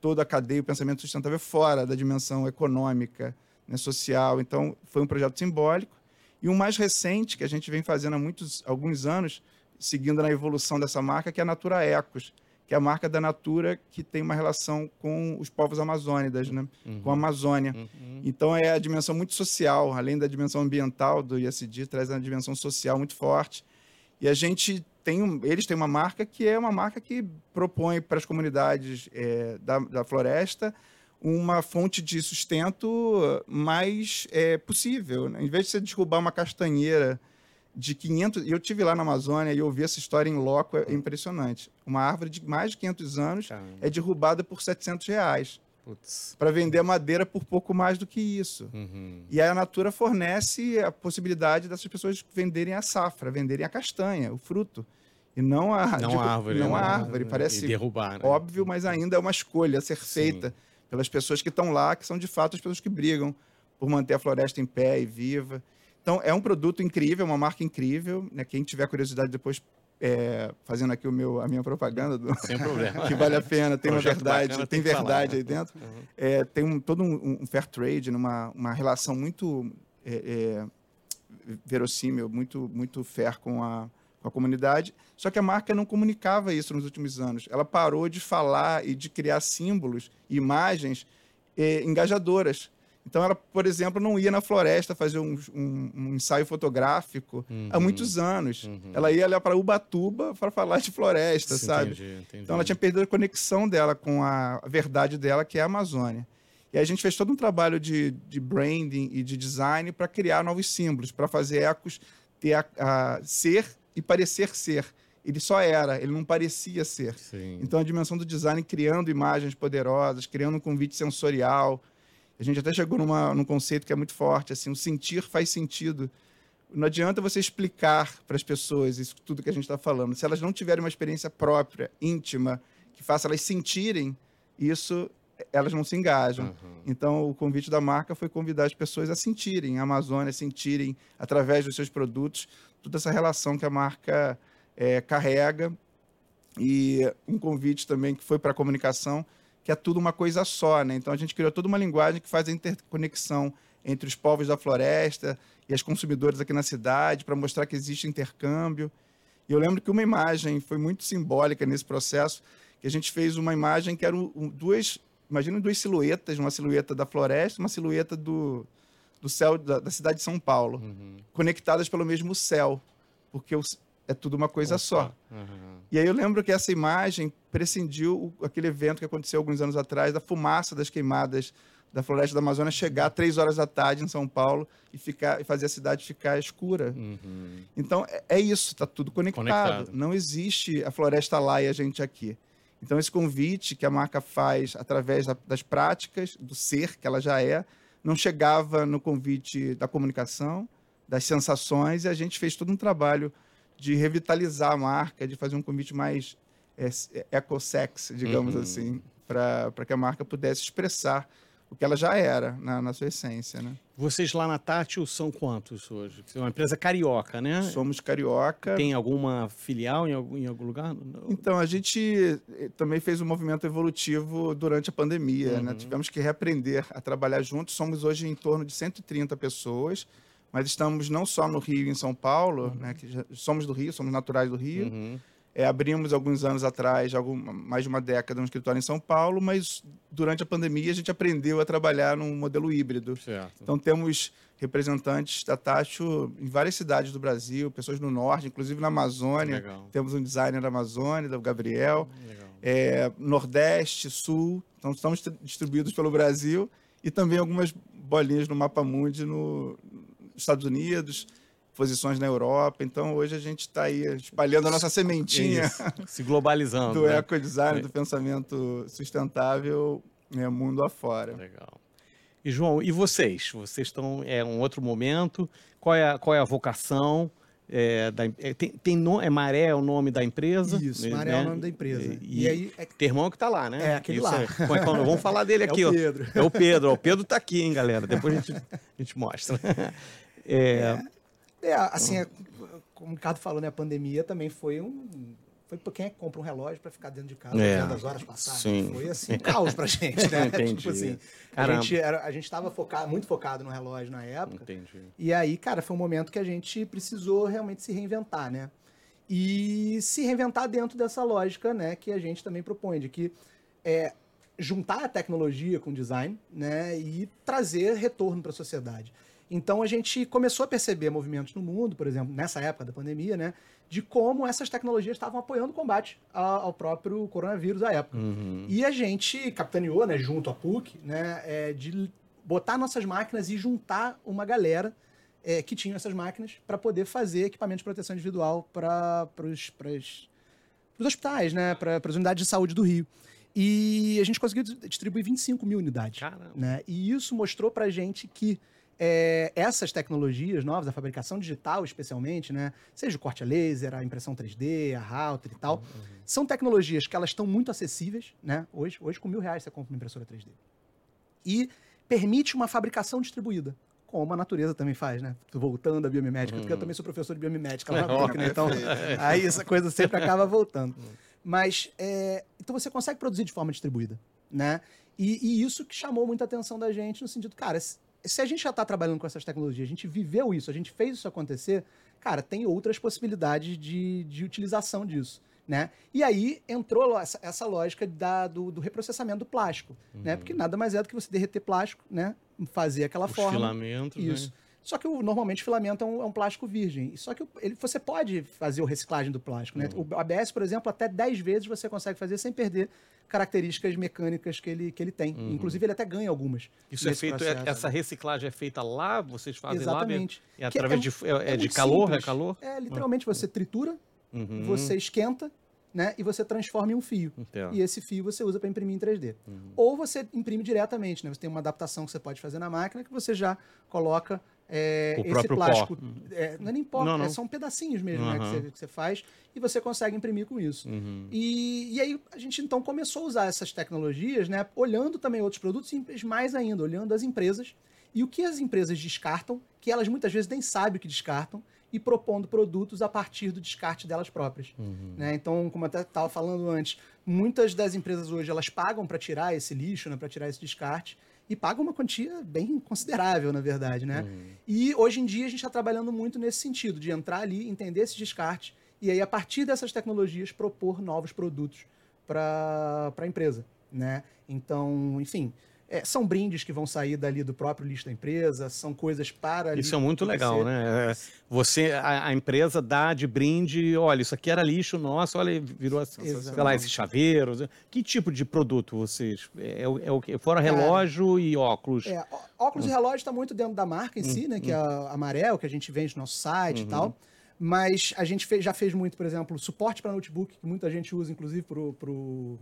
toda a cadeia, o pensamento sustentável fora da dimensão econômica, né, social. Então, foi um projeto simbólico. E um mais recente, que a gente vem fazendo há muitos, alguns anos, seguindo na evolução dessa marca, que é a Natura Ecos, que é a marca da Natura que tem uma relação com os povos amazônidas, né? com a Amazônia. Uhum. Então é a dimensão muito social, além da dimensão ambiental do ISD, traz uma dimensão social muito forte. E a gente tem, um, eles têm uma marca que é uma marca que propõe para as comunidades é, da, da floresta uma fonte de sustento mais é, possível. né? Em vez de você derrubar uma castanheira de 500, e eu tive lá na Amazônia e eu vi essa história em loco, é impressionante. Uma árvore de mais de 500 anos Caramba. é derrubada por 700 reais para vender madeira por pouco mais do que isso. Uhum. E aí a Natura fornece a possibilidade dessas pessoas venderem a safra, venderem a castanha, o fruto. E não a, Não de- a árvore. Não né? a árvore. E Parece derrubar, né? óbvio, mas ainda é uma escolha a ser Sim. feita pelas pessoas que estão lá, que são de fato as pessoas que brigam por manter a floresta em pé e viva. Então, é um produto incrível, uma marca incrível. Né? Quem tiver curiosidade depois, é, fazendo aqui o meu, a minha propaganda, do, Sem problema. <laughs> que vale a pena, tem uma verdade, bacana, tem tem que falar, verdade né? aí dentro. Uhum. É, tem um, todo um, um fair trade, uma, uma relação muito é, é, verossímil, muito, muito fair com a, com a comunidade. Só que a marca não comunicava isso nos últimos anos. Ela parou de falar e de criar símbolos, imagens eh, engajadoras. Então, ela, por exemplo, não ia na floresta fazer um, um, um ensaio fotográfico Uhum. há muitos anos. Uhum. Ela ia lá para Ubatuba para falar de floresta, Sim, sabe? entendi, entendi. Então ela tinha perdido a conexão dela com a verdade dela, que é a Amazônia. E a gente fez todo um trabalho de, de branding e de design para criar novos símbolos, para fazer ecos ter a, a ser e parecer ser. Ele só era, ele não parecia ser. Sim. Então a dimensão do design criando imagens poderosas, criando um convite sensorial. A gente até chegou numa, num conceito que é muito forte, assim, o sentir faz sentido. Não adianta você explicar para as pessoas isso tudo que a gente está falando. Se elas não tiverem uma experiência própria, íntima, que faça elas sentirem isso, elas não se engajam. Uhum. Então, o convite da marca foi convidar as pessoas a sentirem a Amazônia, sentirem, através dos seus produtos, toda essa relação que a marca eh, carrega. E um convite também que foi para a comunicação, que é tudo uma coisa só. Né? Então, a gente criou toda uma linguagem que faz a interconexão entre os povos da floresta e as consumidoras aqui na cidade, para mostrar que existe intercâmbio. E eu lembro que uma imagem foi muito simbólica nesse processo, que a gente fez uma imagem que eram duas, imagina duas silhuetas, uma silhueta da floresta, uma silhueta do, do céu da, da cidade de São Paulo, Uhum. conectadas pelo mesmo céu, porque os- é tudo uma coisa só. Uhum. E aí eu lembro que essa imagem prescindiu o- aquele evento que aconteceu alguns anos atrás, da fumaça das queimadas da floresta da Amazônia chegar três horas da tarde em São Paulo e, ficar, e fazer a cidade ficar escura. Uhum. Então, é, é isso, está tudo conectado. Conectado. Não existe a floresta lá e a gente aqui. Então, esse convite que a marca faz através da- das práticas, do ser, que ela já é, não chegava no convite da comunicação, das sensações, e a gente fez todo um trabalho de revitalizar a marca, de fazer um convite mais é, é, eco-sex, digamos Uhum. assim, para que a marca pudesse expressar o que ela já era na, na sua essência, né? Vocês lá na Tátil são quantos hoje? É uma empresa carioca, né? Somos carioca, Tem alguma filial em algum, em algum lugar? Não. Então, a gente eh, também fez um movimento evolutivo durante a pandemia, né? Uhum. Tivemos que reaprender a trabalhar juntos. Somos hoje em torno de 130 pessoas, mas estamos não só no Rio e em São Paulo, né? Que somos do Rio, somos naturais do Rio. Uhum. É, abrimos alguns anos atrás, mais de uma década, um escritório em São Paulo, mas durante a pandemia a gente aprendeu a trabalhar num modelo híbrido. Certo. Então temos representantes da Tacho em várias cidades do Brasil, pessoas no norte, inclusive na Amazônia. Legal. Temos um designer da Amazônia, do Gabriel, Legal. é, Nordeste, Sul. Então estamos distri- distribuídos pelo Brasil e também algumas bolinhas no Mapa Mundi no- nos Estados Unidos, posições na Europa. Então hoje a gente está aí espalhando a nossa sementinha Isso. Se globalizando. do né? ecodesign, É. do pensamento sustentável, né, mundo afora. Legal. E João, e vocês? Vocês estão é um outro momento. Qual é a, qual é a vocação? É, da, é, tem, tem no- é Maré é o nome da empresa? Isso, né? Maré é o nome da empresa. E, E, aí é, Termão que tá lá, né? É, aquele Isso lá. É. Como é é o? Vamos falar dele <laughs> é aqui, o ó. Pedro. É o Pedro. ó. O Pedro tá aqui, hein, galera? Depois a gente, a gente mostra. <laughs> É, É, assim, é, como o Ricardo falou, né? A pandemia também foi um. Foi pra quem é compra um relógio pra ficar dentro de casa É, vendo as horas passarem. Foi assim, um caos pra gente, né? <laughs> Entendi. Tipo assim, a gente, era, a gente tava focado, muito focado no relógio na época. entendi. E aí, cara, foi um momento que a gente precisou realmente se reinventar, né? E se reinventar dentro dessa lógica, né, que a gente também propõe, de que é juntar a tecnologia com o design, né, e trazer retorno para a sociedade. Então a gente começou a perceber movimentos no mundo, por exemplo, nessa época da pandemia, né, de como essas tecnologias estavam apoiando o combate ao próprio coronavírus da época. Uhum. E a gente capitaneou, né, junto à PUC, né, é, de botar nossas máquinas e juntar uma galera é, que tinha essas máquinas para poder fazer equipamento de proteção individual para os hospitais, né, para as unidades de saúde do Rio. E a gente conseguiu dis- distribuir 25 mil unidades. Caramba. Né? E isso mostrou para gente que é, essas tecnologias novas, a fabricação digital especialmente, né, seja o corte a laser, a impressão 3D, a router e tal, são tecnologias que elas estão muito acessíveis, né? Hoje, hoje com mil reais você compra uma impressora 3D. E permite uma fabricação distribuída, como a natureza também faz, né? Voltando à biomimética, porque eu também sou professor de biomimética lá na PUC, né? Então, <laughs> aí essa coisa sempre <laughs> acaba voltando. Mas, é, então você consegue produzir de forma distribuída, né? E, e isso que chamou muita atenção da gente no sentido, cara, se a gente já está trabalhando com essas tecnologias, a gente viveu isso, a gente fez isso acontecer, cara, tem outras possibilidades de, de utilização disso. Né? E aí entrou essa, essa lógica da, do, do, reprocessamento do plástico, uhum. né? Porque nada mais é do que você derreter plástico, né? Fazer aquela Os forma. filamentos, Isso. Né? Só que o, normalmente o filamento é um, é um plástico virgem. Só que ele, você pode fazer a reciclagem do plástico. Né? Uhum. O ABS, por exemplo, até 10 vezes você consegue fazer sem perder características mecânicas que ele, que ele tem. Uhum. Inclusive, ele até ganha algumas. Isso é feito, processo. essa reciclagem é feita lá, vocês fazem Exatamente. lá? É Que através é- de, é, é de muito calor? simples. É calor? É, literalmente, você tritura, Uhum. você esquenta, né? E você transforma em um fio. Entendo. E esse fio você usa para imprimir em 3D. Uhum. Ou você imprime diretamente, né? Você tem uma adaptação que você pode fazer na máquina que você já coloca é, O esse plástico. É, não é nem pó, Não, não. é, são pedacinhos mesmo né, que, você, que você faz e você consegue imprimir com isso. Uhum. E, e aí a gente então começou a usar essas tecnologias, né? Olhando também outros produtos e mais ainda, olhando as empresas e o que as empresas descartam, que elas muitas vezes nem sabem o que descartam, e propondo produtos a partir do descarte delas próprias. Uhum. né? Então, como eu até estava falando antes, muitas das empresas hoje elas pagam para tirar esse lixo, né, para tirar esse descarte, e pagam uma quantia bem considerável, na verdade. Né? Uhum. E hoje em dia a gente está trabalhando muito nesse sentido, de entrar ali, entender esse descarte, e aí, a partir dessas tecnologias, propor novos produtos para a empresa. Né? Então, enfim, é, são brindes que vão sair dali do próprio lixo da empresa, são coisas para. Isso é muito que legal, ser- né? É, Você, a, a empresa dá de brinde, olha, isso aqui era lixo nosso, olha, virou, sei lá, Exatamente. esses chaveiros. Que tipo de produto vocês? É, é o quê? Fora Cara, relógio e óculos. É, óculos e relógio está muito dentro da marca em si, né? Que é a Amarel, que a gente vende no nosso site e tal. Mas a gente fez- já fez muito, por exemplo, suporte para notebook, que muita gente usa, inclusive, para o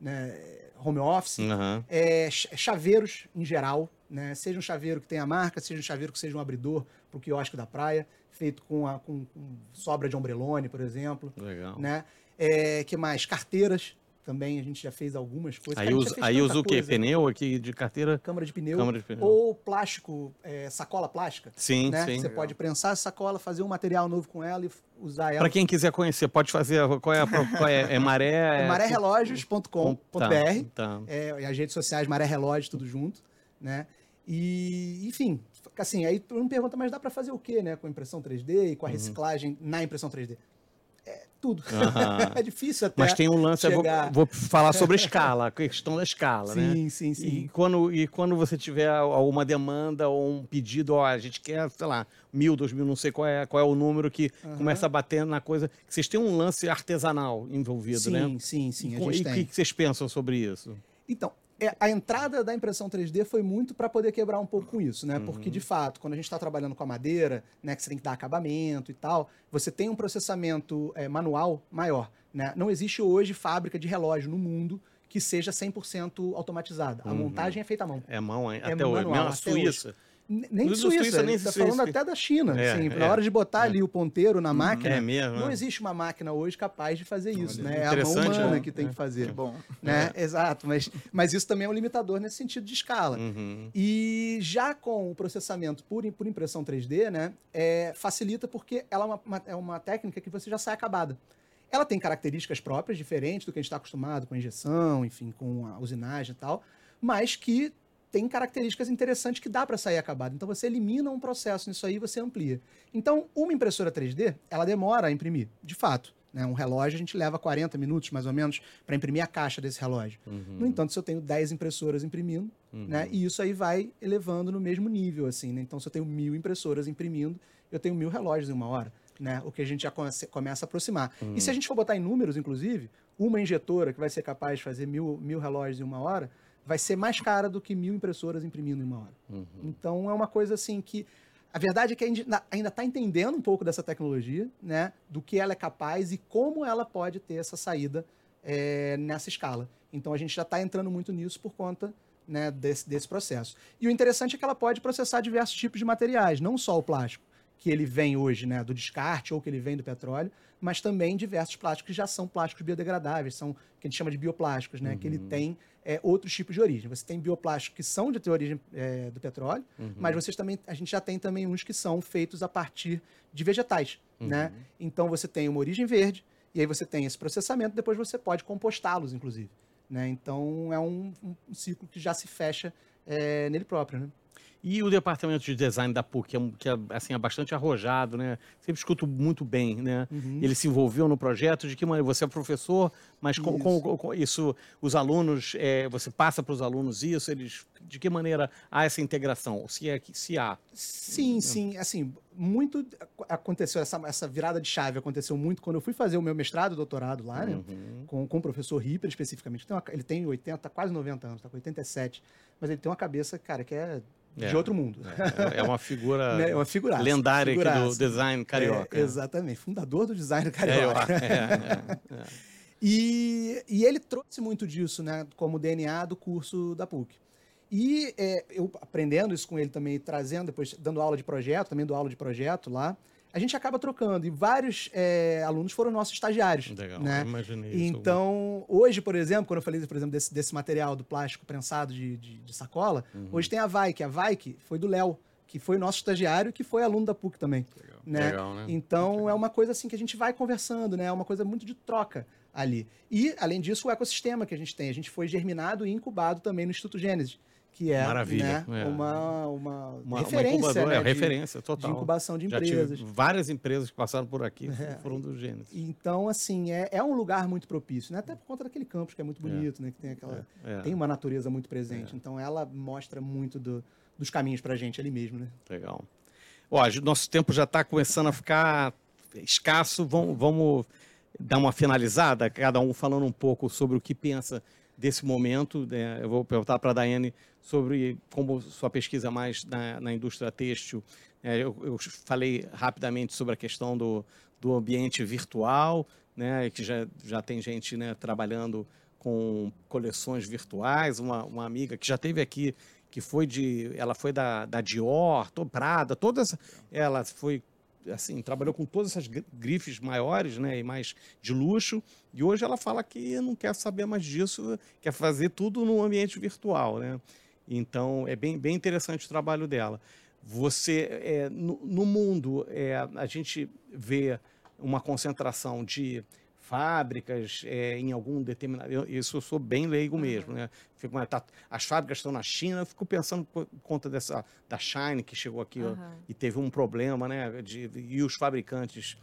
né, home office. Aham. É, ch- chaveiros em geral, né? Seja um chaveiro que tenha marca, seja um chaveiro que seja um abridor para o quiosque da praia, feito com, a, com, com sobra de ombrelone, por exemplo. Legal. Né? É, que mais? Carteiras também, a gente já fez algumas coisas. Aí a usa, aí usa o quê? coisa. Pneu aqui de carteira? Câmara de pneu. Câmara de pneu. Ou plástico, é, sacola plástica. Sim, né? sim. Você pode prensar essa sacola, fazer um material novo com ela e usar ela. Para quem quiser conhecer, pode fazer. Qual é a. Qual é, é maré? É marérelógios.com.br Tá, tá. é, e as redes sociais Maré Relógio, tudo junto, né? E, enfim, assim, aí tu me pergunta, mas dá para fazer o quê, né? Com impressão 3D e com a reciclagem na impressão 3D? Tudo. Uhum. <laughs> É difícil até. Mas tem um lance, eu vou, vou falar sobre a <laughs> escala, a questão da escala, né? Sim, sim, sim. E quando, e quando você tiver alguma demanda ou um pedido, ó, a gente quer, sei lá, mil, dois mil, não sei qual é, qual é o número que Aham. começa a bater na coisa. Vocês têm um lance artesanal envolvido, sim, né? sim, sim, gente e o que que vocês pensam sobre isso? Então, é, a entrada da impressão 3D foi muito para poder quebrar um pouco com isso, né? Uhum. Porque, de fato, quando a gente está trabalhando com a madeira, né, que você tem que dar acabamento e tal, você tem um processamento é, manual maior. Né? Não existe hoje fábrica de relógio no mundo que seja 100% automatizada. A Uhum. montagem é feita à mão. É mão, hein? É até hoje. manual, Mesmo a até Suíça. N- Nem Suíça, Suíça, nem tá Suíça. falando até da China. É, assim, é, na hora de botar é. ali o ponteiro na máquina, É mesmo. não né? existe uma máquina hoje capaz de fazer isso, Olha, né? É a mão humana né? que tem É. que fazer. Que bom. Né? Exato, mas, mas isso também é um limitador nesse sentido de escala. Uhum. E já com o processamento por, por impressão 3D, né, é, facilita porque ela é uma, uma- é uma técnica que você já sai acabada. Ela tem características próprias, diferentes do que a gente está acostumado com injeção, enfim, com a usinagem e tal, mas que tem características interessantes que dá para sair acabado. Então você elimina um processo nisso aí e você amplia. Então, uma impressora 3D, ela demora a imprimir, de fato. Né? Um relógio a gente leva 40 minutos, mais ou menos, para imprimir a caixa desse relógio. Uhum. No entanto, se eu tenho 10 impressoras imprimindo, Uhum. né? E isso aí vai elevando no mesmo nível, assim, né? Então, se eu tenho mil impressoras imprimindo, eu tenho mil relógios em uma hora, né? O que a gente já come- começa a aproximar. E se a gente for botar em números, inclusive, uma injetora que vai ser capaz de fazer mil, mil relógios em uma hora, vai ser mais cara do que mil impressoras imprimindo em uma hora. Uhum. Então, é uma coisa assim que... A verdade é que a gente ainda está entendendo um pouco dessa tecnologia, né? Do que ela é capaz e como ela pode ter essa saída é, nessa escala. Então, a gente já está entrando muito nisso por conta né, desse, desse processo. E o interessante é que ela pode processar diversos tipos de materiais, não só o plástico, que ele vem hoje né, do descarte ou que ele vem do petróleo, mas também diversos plásticos que já são plásticos biodegradáveis, são o que a gente chama de bioplásticos, né, que ele tem é, outros tipos de origem. Você tem bioplásticos que são de origem é, do petróleo, Uhum. mas vocês também, a gente já tem também uns que são feitos a partir de vegetais, né? Então você tem uma origem verde, e aí você tem esse processamento, depois você pode compostá-los, inclusive. Né? Então é um, um ciclo que já se fecha é, nele próprio. Né? E o departamento de design da PUC, que é, que é, assim, é bastante arrojado, né? Sempre escuto muito bem, né? Uhum. Ele se envolveu no projeto, de que maneira? Você é professor, mas com, com- com- com isso, os alunos, é, você passa para os alunos isso, eles, de que maneira há essa integração? Se, é, que- se há. Sim, sim. Assim, muito ac- aconteceu, essa, essa virada de chave aconteceu muito quando eu fui fazer o meu mestrado e doutorado lá, né? Uhum. Com, com o professor Ripper, especificamente. Tem uma- ele tem 80, quase 90 anos, tá com 87. Mas ele tem uma cabeça, cara, que é de É. outro mundo. É, é uma figura <laughs> Né? É uma figuraça. lendária aqui do figuraça. design carioca. É, exatamente. Fundador do design É, carioca. é, é, é. <laughs> E, e ele trouxe muito disso, né, como DNA do curso da PUC. E é, eu aprendendo isso com ele também, trazendo, depois dando aula de projeto, também dou aula de projeto lá, a gente acaba trocando. E vários é, alunos foram nossos estagiários. Legal, né? imaginei isso. Então, hoje, por exemplo, quando eu falei, por exemplo, desse, desse material do plástico prensado de, de- de sacola, Uhum. hoje tem a Vike. A Vike foi do Léo, que foi nosso estagiário, que foi aluno da PUC também. Né? Legal, né? Então é uma coisa assim que a gente vai conversando, né? É uma coisa muito de troca ali. E, além disso, o ecossistema que a gente tem. A gente foi germinado e incubado também no Instituto Gênesis, que é, Maravilha, né, é. uma, uma, Uma, referência, uma né, é, de- referência de, total. incubação de empresas. várias empresas que passaram por aqui <laughs> É. foram do Gênesis. Então, assim, é, é um lugar muito propício, né? Até por conta daquele campus que é muito bonito, né? Que tem aquela... É, Tem uma natureza muito presente. Então, ela mostra muito do- dos caminhos pra gente ali mesmo, né? legal. Ó, a nosso tempo já está começando a ficar escasso. Vamos, vamos dar uma finalizada, cada um falando um pouco sobre o que pensa desse momento. né? Eu vou perguntar para a Daiane sobre como sua pesquisa mais na, na indústria têxtil. É, eu, eu falei rapidamente sobre a questão do, do ambiente virtual, né, que já, já tem gente né, trabalhando com coleções virtuais. Uma, uma amiga que já teve aqui, que foi de, ela foi da, da Dior, Prada, todas, ela foi assim, trabalhou com todas essas gri- grifes maiores, né, e mais de luxo, e hoje ela fala que não quer saber mais disso, quer fazer tudo no ambiente virtual, né? Então, é bem, bem interessante o trabalho dela. Você, é, no, no mundo, é, a gente vê uma concentração de fábricas é, em algum determinado. eu- isso eu sou bem leigo mesmo, né? Fico, tá- as fábricas estão na China, eu fico pensando por conta dessa da Shine que chegou aqui ó, e teve um problema, né? De, e os fabricantes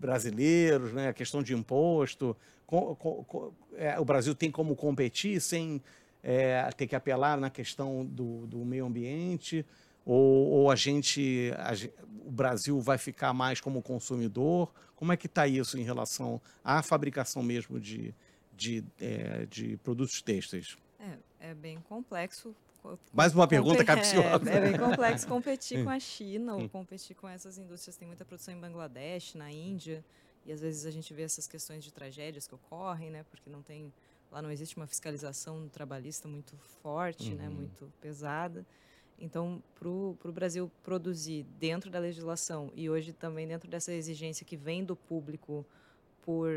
brasileiros, né? A questão de imposto. Co- co- co- é, o Brasil tem como competir sem é, ter que apelar na questão do, do meio ambiente? Ou, ou a gente, a o Brasil vai ficar mais como consumidor? Como é que está isso em relação à fabricação mesmo de, de, é, de produtos têxteis? É, é bem complexo. co- Mais uma pergunta capciosa. É, é bem complexo competir com a <laughs> China Hum. ou competir com essas indústrias. Tem muita produção em Bangladesh, na Índia, e às vezes a gente vê essas questões de tragédias que ocorrem, né? Porque não tem lá não existe uma fiscalização trabalhista muito forte, né? Uhum. Muito pesada. Então, para o Brasil produzir dentro da legislação e hoje também dentro dessa exigência que vem do público por,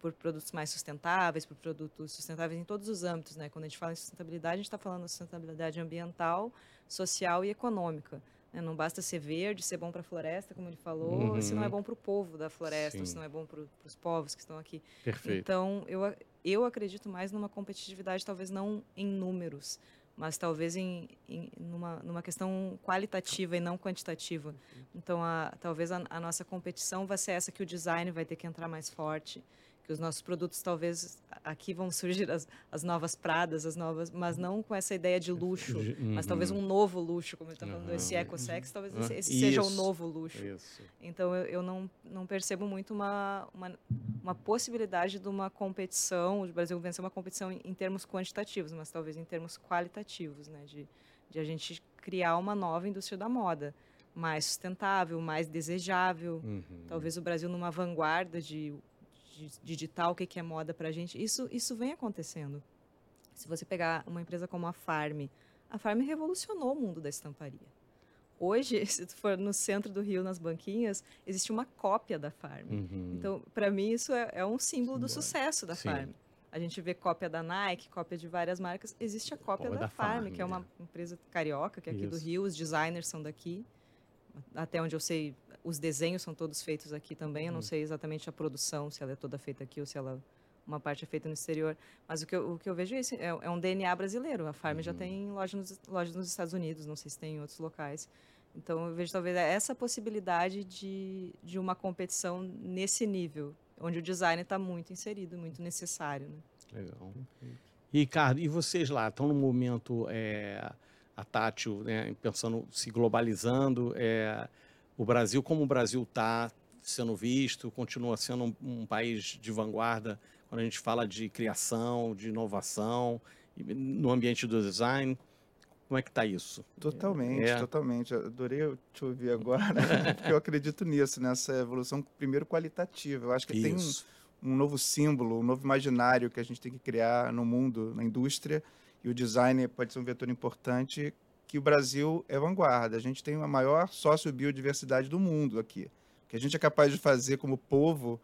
por produtos mais sustentáveis, por produtos sustentáveis em todos os âmbitos. Né? Quando a gente fala em sustentabilidade, a gente está falando de sustentabilidade ambiental, social e econômica. né? Não basta ser verde, ser bom para a floresta, como ele falou, se não é Uhum. bom para o povo da floresta, se não é bom para os povos que estão aqui. Perfeito. Então, eu, eu acredito mais numa competitividade, talvez não em números, mas talvez em, em numa, numa questão qualitativa e não quantitativa. Então, a, talvez a, a nossa competição vai ser essa que o design vai ter que entrar mais forte, que os nossos produtos talvez aqui vão surgir as, as novas pradas, as novas, mas não com essa ideia de luxo, mas talvez Uhum. um novo luxo, como ele está falando, esse Uhum. ecosex, talvez esse, esse seja o novo luxo. Isso. Então eu, eu não, não percebo muito uma, uma, uma possibilidade de uma competição, o Brasil vencer uma competição em, em termos quantitativos, mas talvez em termos qualitativos, né? De, de a gente criar uma nova indústria da moda, mais sustentável, mais desejável. Uhum. Talvez o Brasil numa vanguarda de digital, o que é moda para a gente. Isso, isso vem acontecendo. Se você pegar uma empresa como a Farm, a Farm revolucionou o mundo da estamparia. Hoje, <laughs> se tu for no centro do Rio, nas banquinhas, existe uma cópia da Farm. Uhum. Então, para mim, isso é, é um símbolo do sucesso da Sim. Farm. A gente vê cópia da Nike, cópia de várias marcas. Existe a cópia Cópia da, da Farm, Farm, que é uma empresa carioca, que é aqui do Isso. Rio. Os designers são daqui. Até onde eu sei, os desenhos são todos feitos aqui também. Eu não Uhum. sei exatamente a produção, se ela é toda feita aqui ou se ela uma parte é feita no exterior. Mas o que eu, o que eu vejo é, isso, é, é um DNA brasileiro. A Farm já tem loja nos, lojas nos Estados Unidos, não sei se tem em outros locais. Então eu vejo talvez essa possibilidade de, de uma competição nesse nível, onde o design está muito inserido, muito necessário. Né? Legal. Ricardo, e vocês lá estão no momento é, a tátil, né, pensando, se globalizando, é, o Brasil, como o Brasil está sendo visto, continua sendo um, um, país de vanguarda quando a gente fala de criação, de inovação, no ambiente do design. Como é que está isso? Totalmente, é. totalmente. Adorei te ouvir agora, <laughs> porque eu acredito nisso, nessa evolução, primeiro qualitativa. Eu acho que isso. tem um, um novo símbolo, um novo imaginário que a gente tem que criar no mundo, na indústria, e o design pode ser um vetor importante que o Brasil é vanguarda. A gente tem a maior sócio-biodiversidade do mundo aqui. O que a gente é capaz de fazer como povo,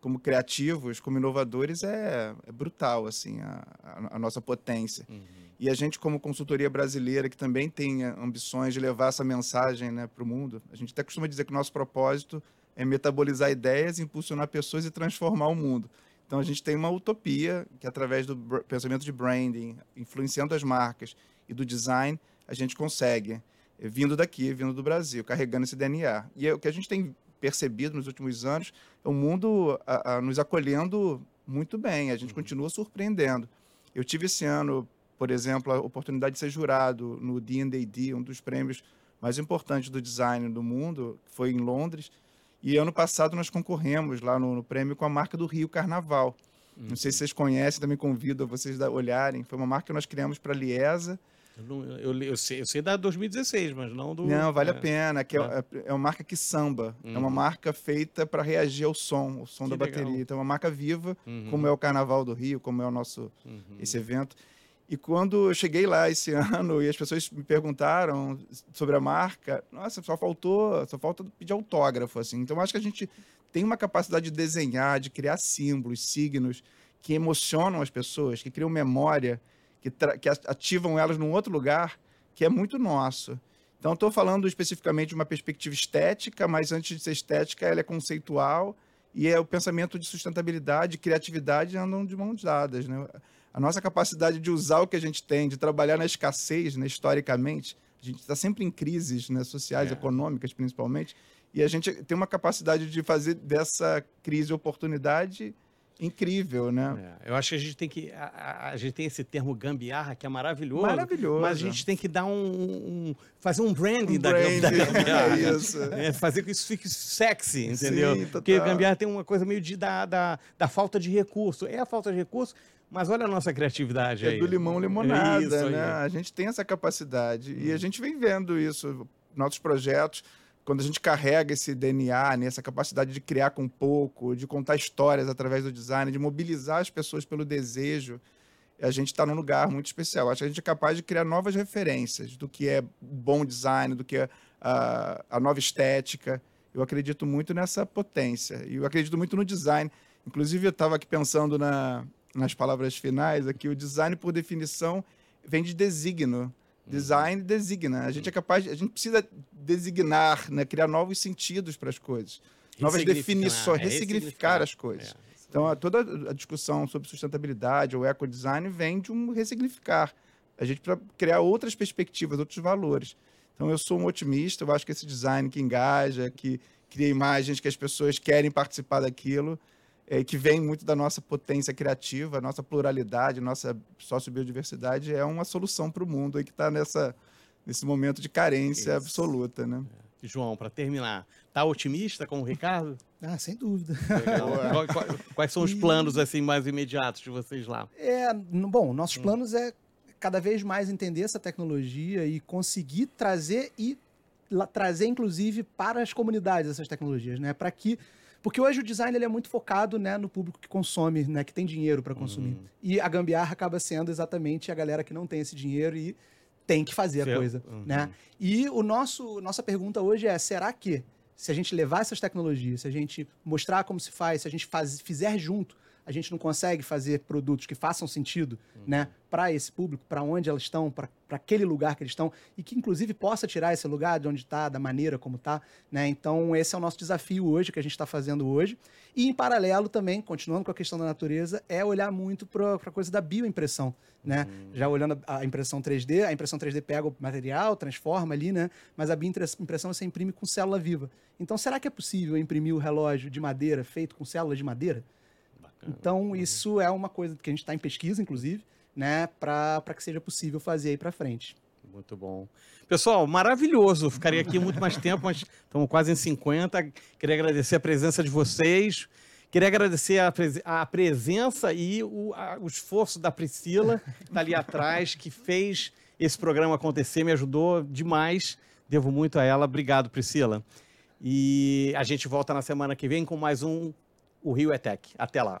como criativos, como inovadores, é, é brutal, assim, a, a, a nossa potência. Uhum. E a gente, como consultoria brasileira, que também tem ambições de levar essa mensagem né, para o mundo, a gente até costuma dizer que o nosso propósito é metabolizar ideias, impulsionar pessoas e transformar o mundo. Então a gente tem uma utopia que através do pensamento de branding, influenciando as marcas e do design, a gente consegue vindo daqui, vindo do Brasil, carregando esse DNA. E é o que a gente tem percebido nos últimos anos é o mundo a, a, nos acolhendo muito bem. A gente uhum. continua surpreendendo. Eu tive esse ano, por exemplo, a oportunidade de ser jurado no D&AD, um dos prêmios mais importantes do design do mundo, foi em Londres. E ano passado nós concorremos lá no, no prêmio com a marca do Rio Carnaval. Uhum. Não sei se vocês conhecem, também convido a vocês a olharem. Foi uma marca que nós criamos para a Liesa. Eu, não, eu, eu, sei, eu sei da 2016, mas não do. Não, vale é. a pena. Que é, é. é, uma marca que samba. Uhum. É uma uhum. marca feita para reagir ao som, o som que da legal. bateria. Então é uma marca viva, uhum. como é o Carnaval do Rio, como é o nosso uhum. esse evento. E quando eu cheguei lá esse <laughs> ano e as pessoas me perguntaram sobre a marca, nossa, só faltou, só falta pedir autógrafo, assim. Então, acho que a gente tem uma capacidade de desenhar, de criar símbolos, signos que emocionam as pessoas, que criam memória, que, que ativam elas num outro lugar, que é muito nosso. Então, estou falando especificamente de uma perspectiva estética, mas antes de ser estética, ela é conceitual e é o pensamento de sustentabilidade, criatividade andam de mãos dadas, né? A nossa capacidade de usar o que a gente tem, de trabalhar na escassez, né, historicamente, a gente está sempre em crises né, sociais, é. econômicas principalmente, e a gente tem uma capacidade de fazer dessa crise oportunidade incrível, né? É, eu acho que a gente tem que. A, a, gente tem esse termo gambiarra que é maravilhoso. Maravilhoso. Mas a gente tem que dar um. um fazer um branding um da, branding, da <laughs> gambiarra. É isso. É, fazer que isso fique sexy, entendeu? Sim, Porque gambiarra tem uma coisa meio de, da, da, da falta de recurso. É a falta de recurso, mas olha a nossa criatividade é aí. É do limão limonada, isso, né? A gente tem essa capacidade. Hum. E a hum. gente vem vendo isso. Nossos projetos, quando a gente carrega esse DNA, né, essa capacidade de criar com pouco, de contar histórias através do design, de mobilizar as pessoas pelo desejo, a gente está num lugar muito especial. Acho que a gente é capaz de criar novas referências do que é bom design, do que é a, a nova estética. Eu acredito muito nessa potência. E eu acredito muito no design. Inclusive, eu estava aqui pensando na, nas palavras finais aqui, o design, por definição, vem de designo. Design designa. A gente é capaz, a gente precisa designar, né, criar novos sentidos para as coisas, novas definições, é, ressignificar as coisas. É, então, toda a discussão sobre sustentabilidade ou ecodesign vem de um ressignificar. A gente precisa criar outras perspectivas, outros valores. Então, eu sou um otimista, eu acho que esse design que engaja, que cria imagens que as pessoas querem participar daquilo, é, que vem muito da nossa potência criativa, nossa pluralidade, nossa sociobiodiversidade, é uma solução para o mundo aí que está nesse momento de carência Isso. absoluta, né? É. João, para terminar, tá otimista com o Ricardo? Ah, sem dúvida. quais, quais, são os planos assim mais imediatos de vocês lá? É, bom, nossos hum. planos é cada vez mais entender essa tecnologia e conseguir trazer e trazer inclusive para as comunidades essas tecnologias, né? Para que porque hoje o design ele é muito focado né, no público que consome, né, que tem dinheiro para consumir. Uhum. E a gambiarra acaba sendo exatamente a galera que não tem esse dinheiro e tem que fazer a coisa. Uhum. Né? E o nosso nossa pergunta hoje é: será que se a gente levar essas tecnologias, se a gente mostrar como se faz, se a gente faz, fizer junto a gente não consegue fazer produtos que façam sentido, né, para esse público, para onde elas estão, para aquele lugar que eles estão e que inclusive possa tirar esse lugar de onde está, da maneira como está, né? Então esse é o nosso desafio hoje que a gente está fazendo hoje. E em paralelo também, continuando com a questão da natureza, é olhar muito para a coisa da bioimpressão, né? Já olhando a impressão 3D, a impressão 3D pega o material, transforma ali, né? Mas a bioimpressão você imprime com célula viva. Então será que é possível imprimir o relógio de madeira feito com células de madeira? Então, isso é uma coisa que a gente está em pesquisa, inclusive, né, para que seja possível fazer aí para frente. Muito bom. Pessoal, maravilhoso. Ficaria aqui muito mais tempo, mas estamos quase em 50. Queria agradecer a presença de vocês. Queria agradecer a, pres a presença e o, a, o, esforço da Priscila, que está ali atrás, que fez esse programa acontecer, me ajudou demais. Devo muito a ela. Obrigado, Priscila. E a gente volta na semana que vem com mais um O Rio é Tech. Até lá.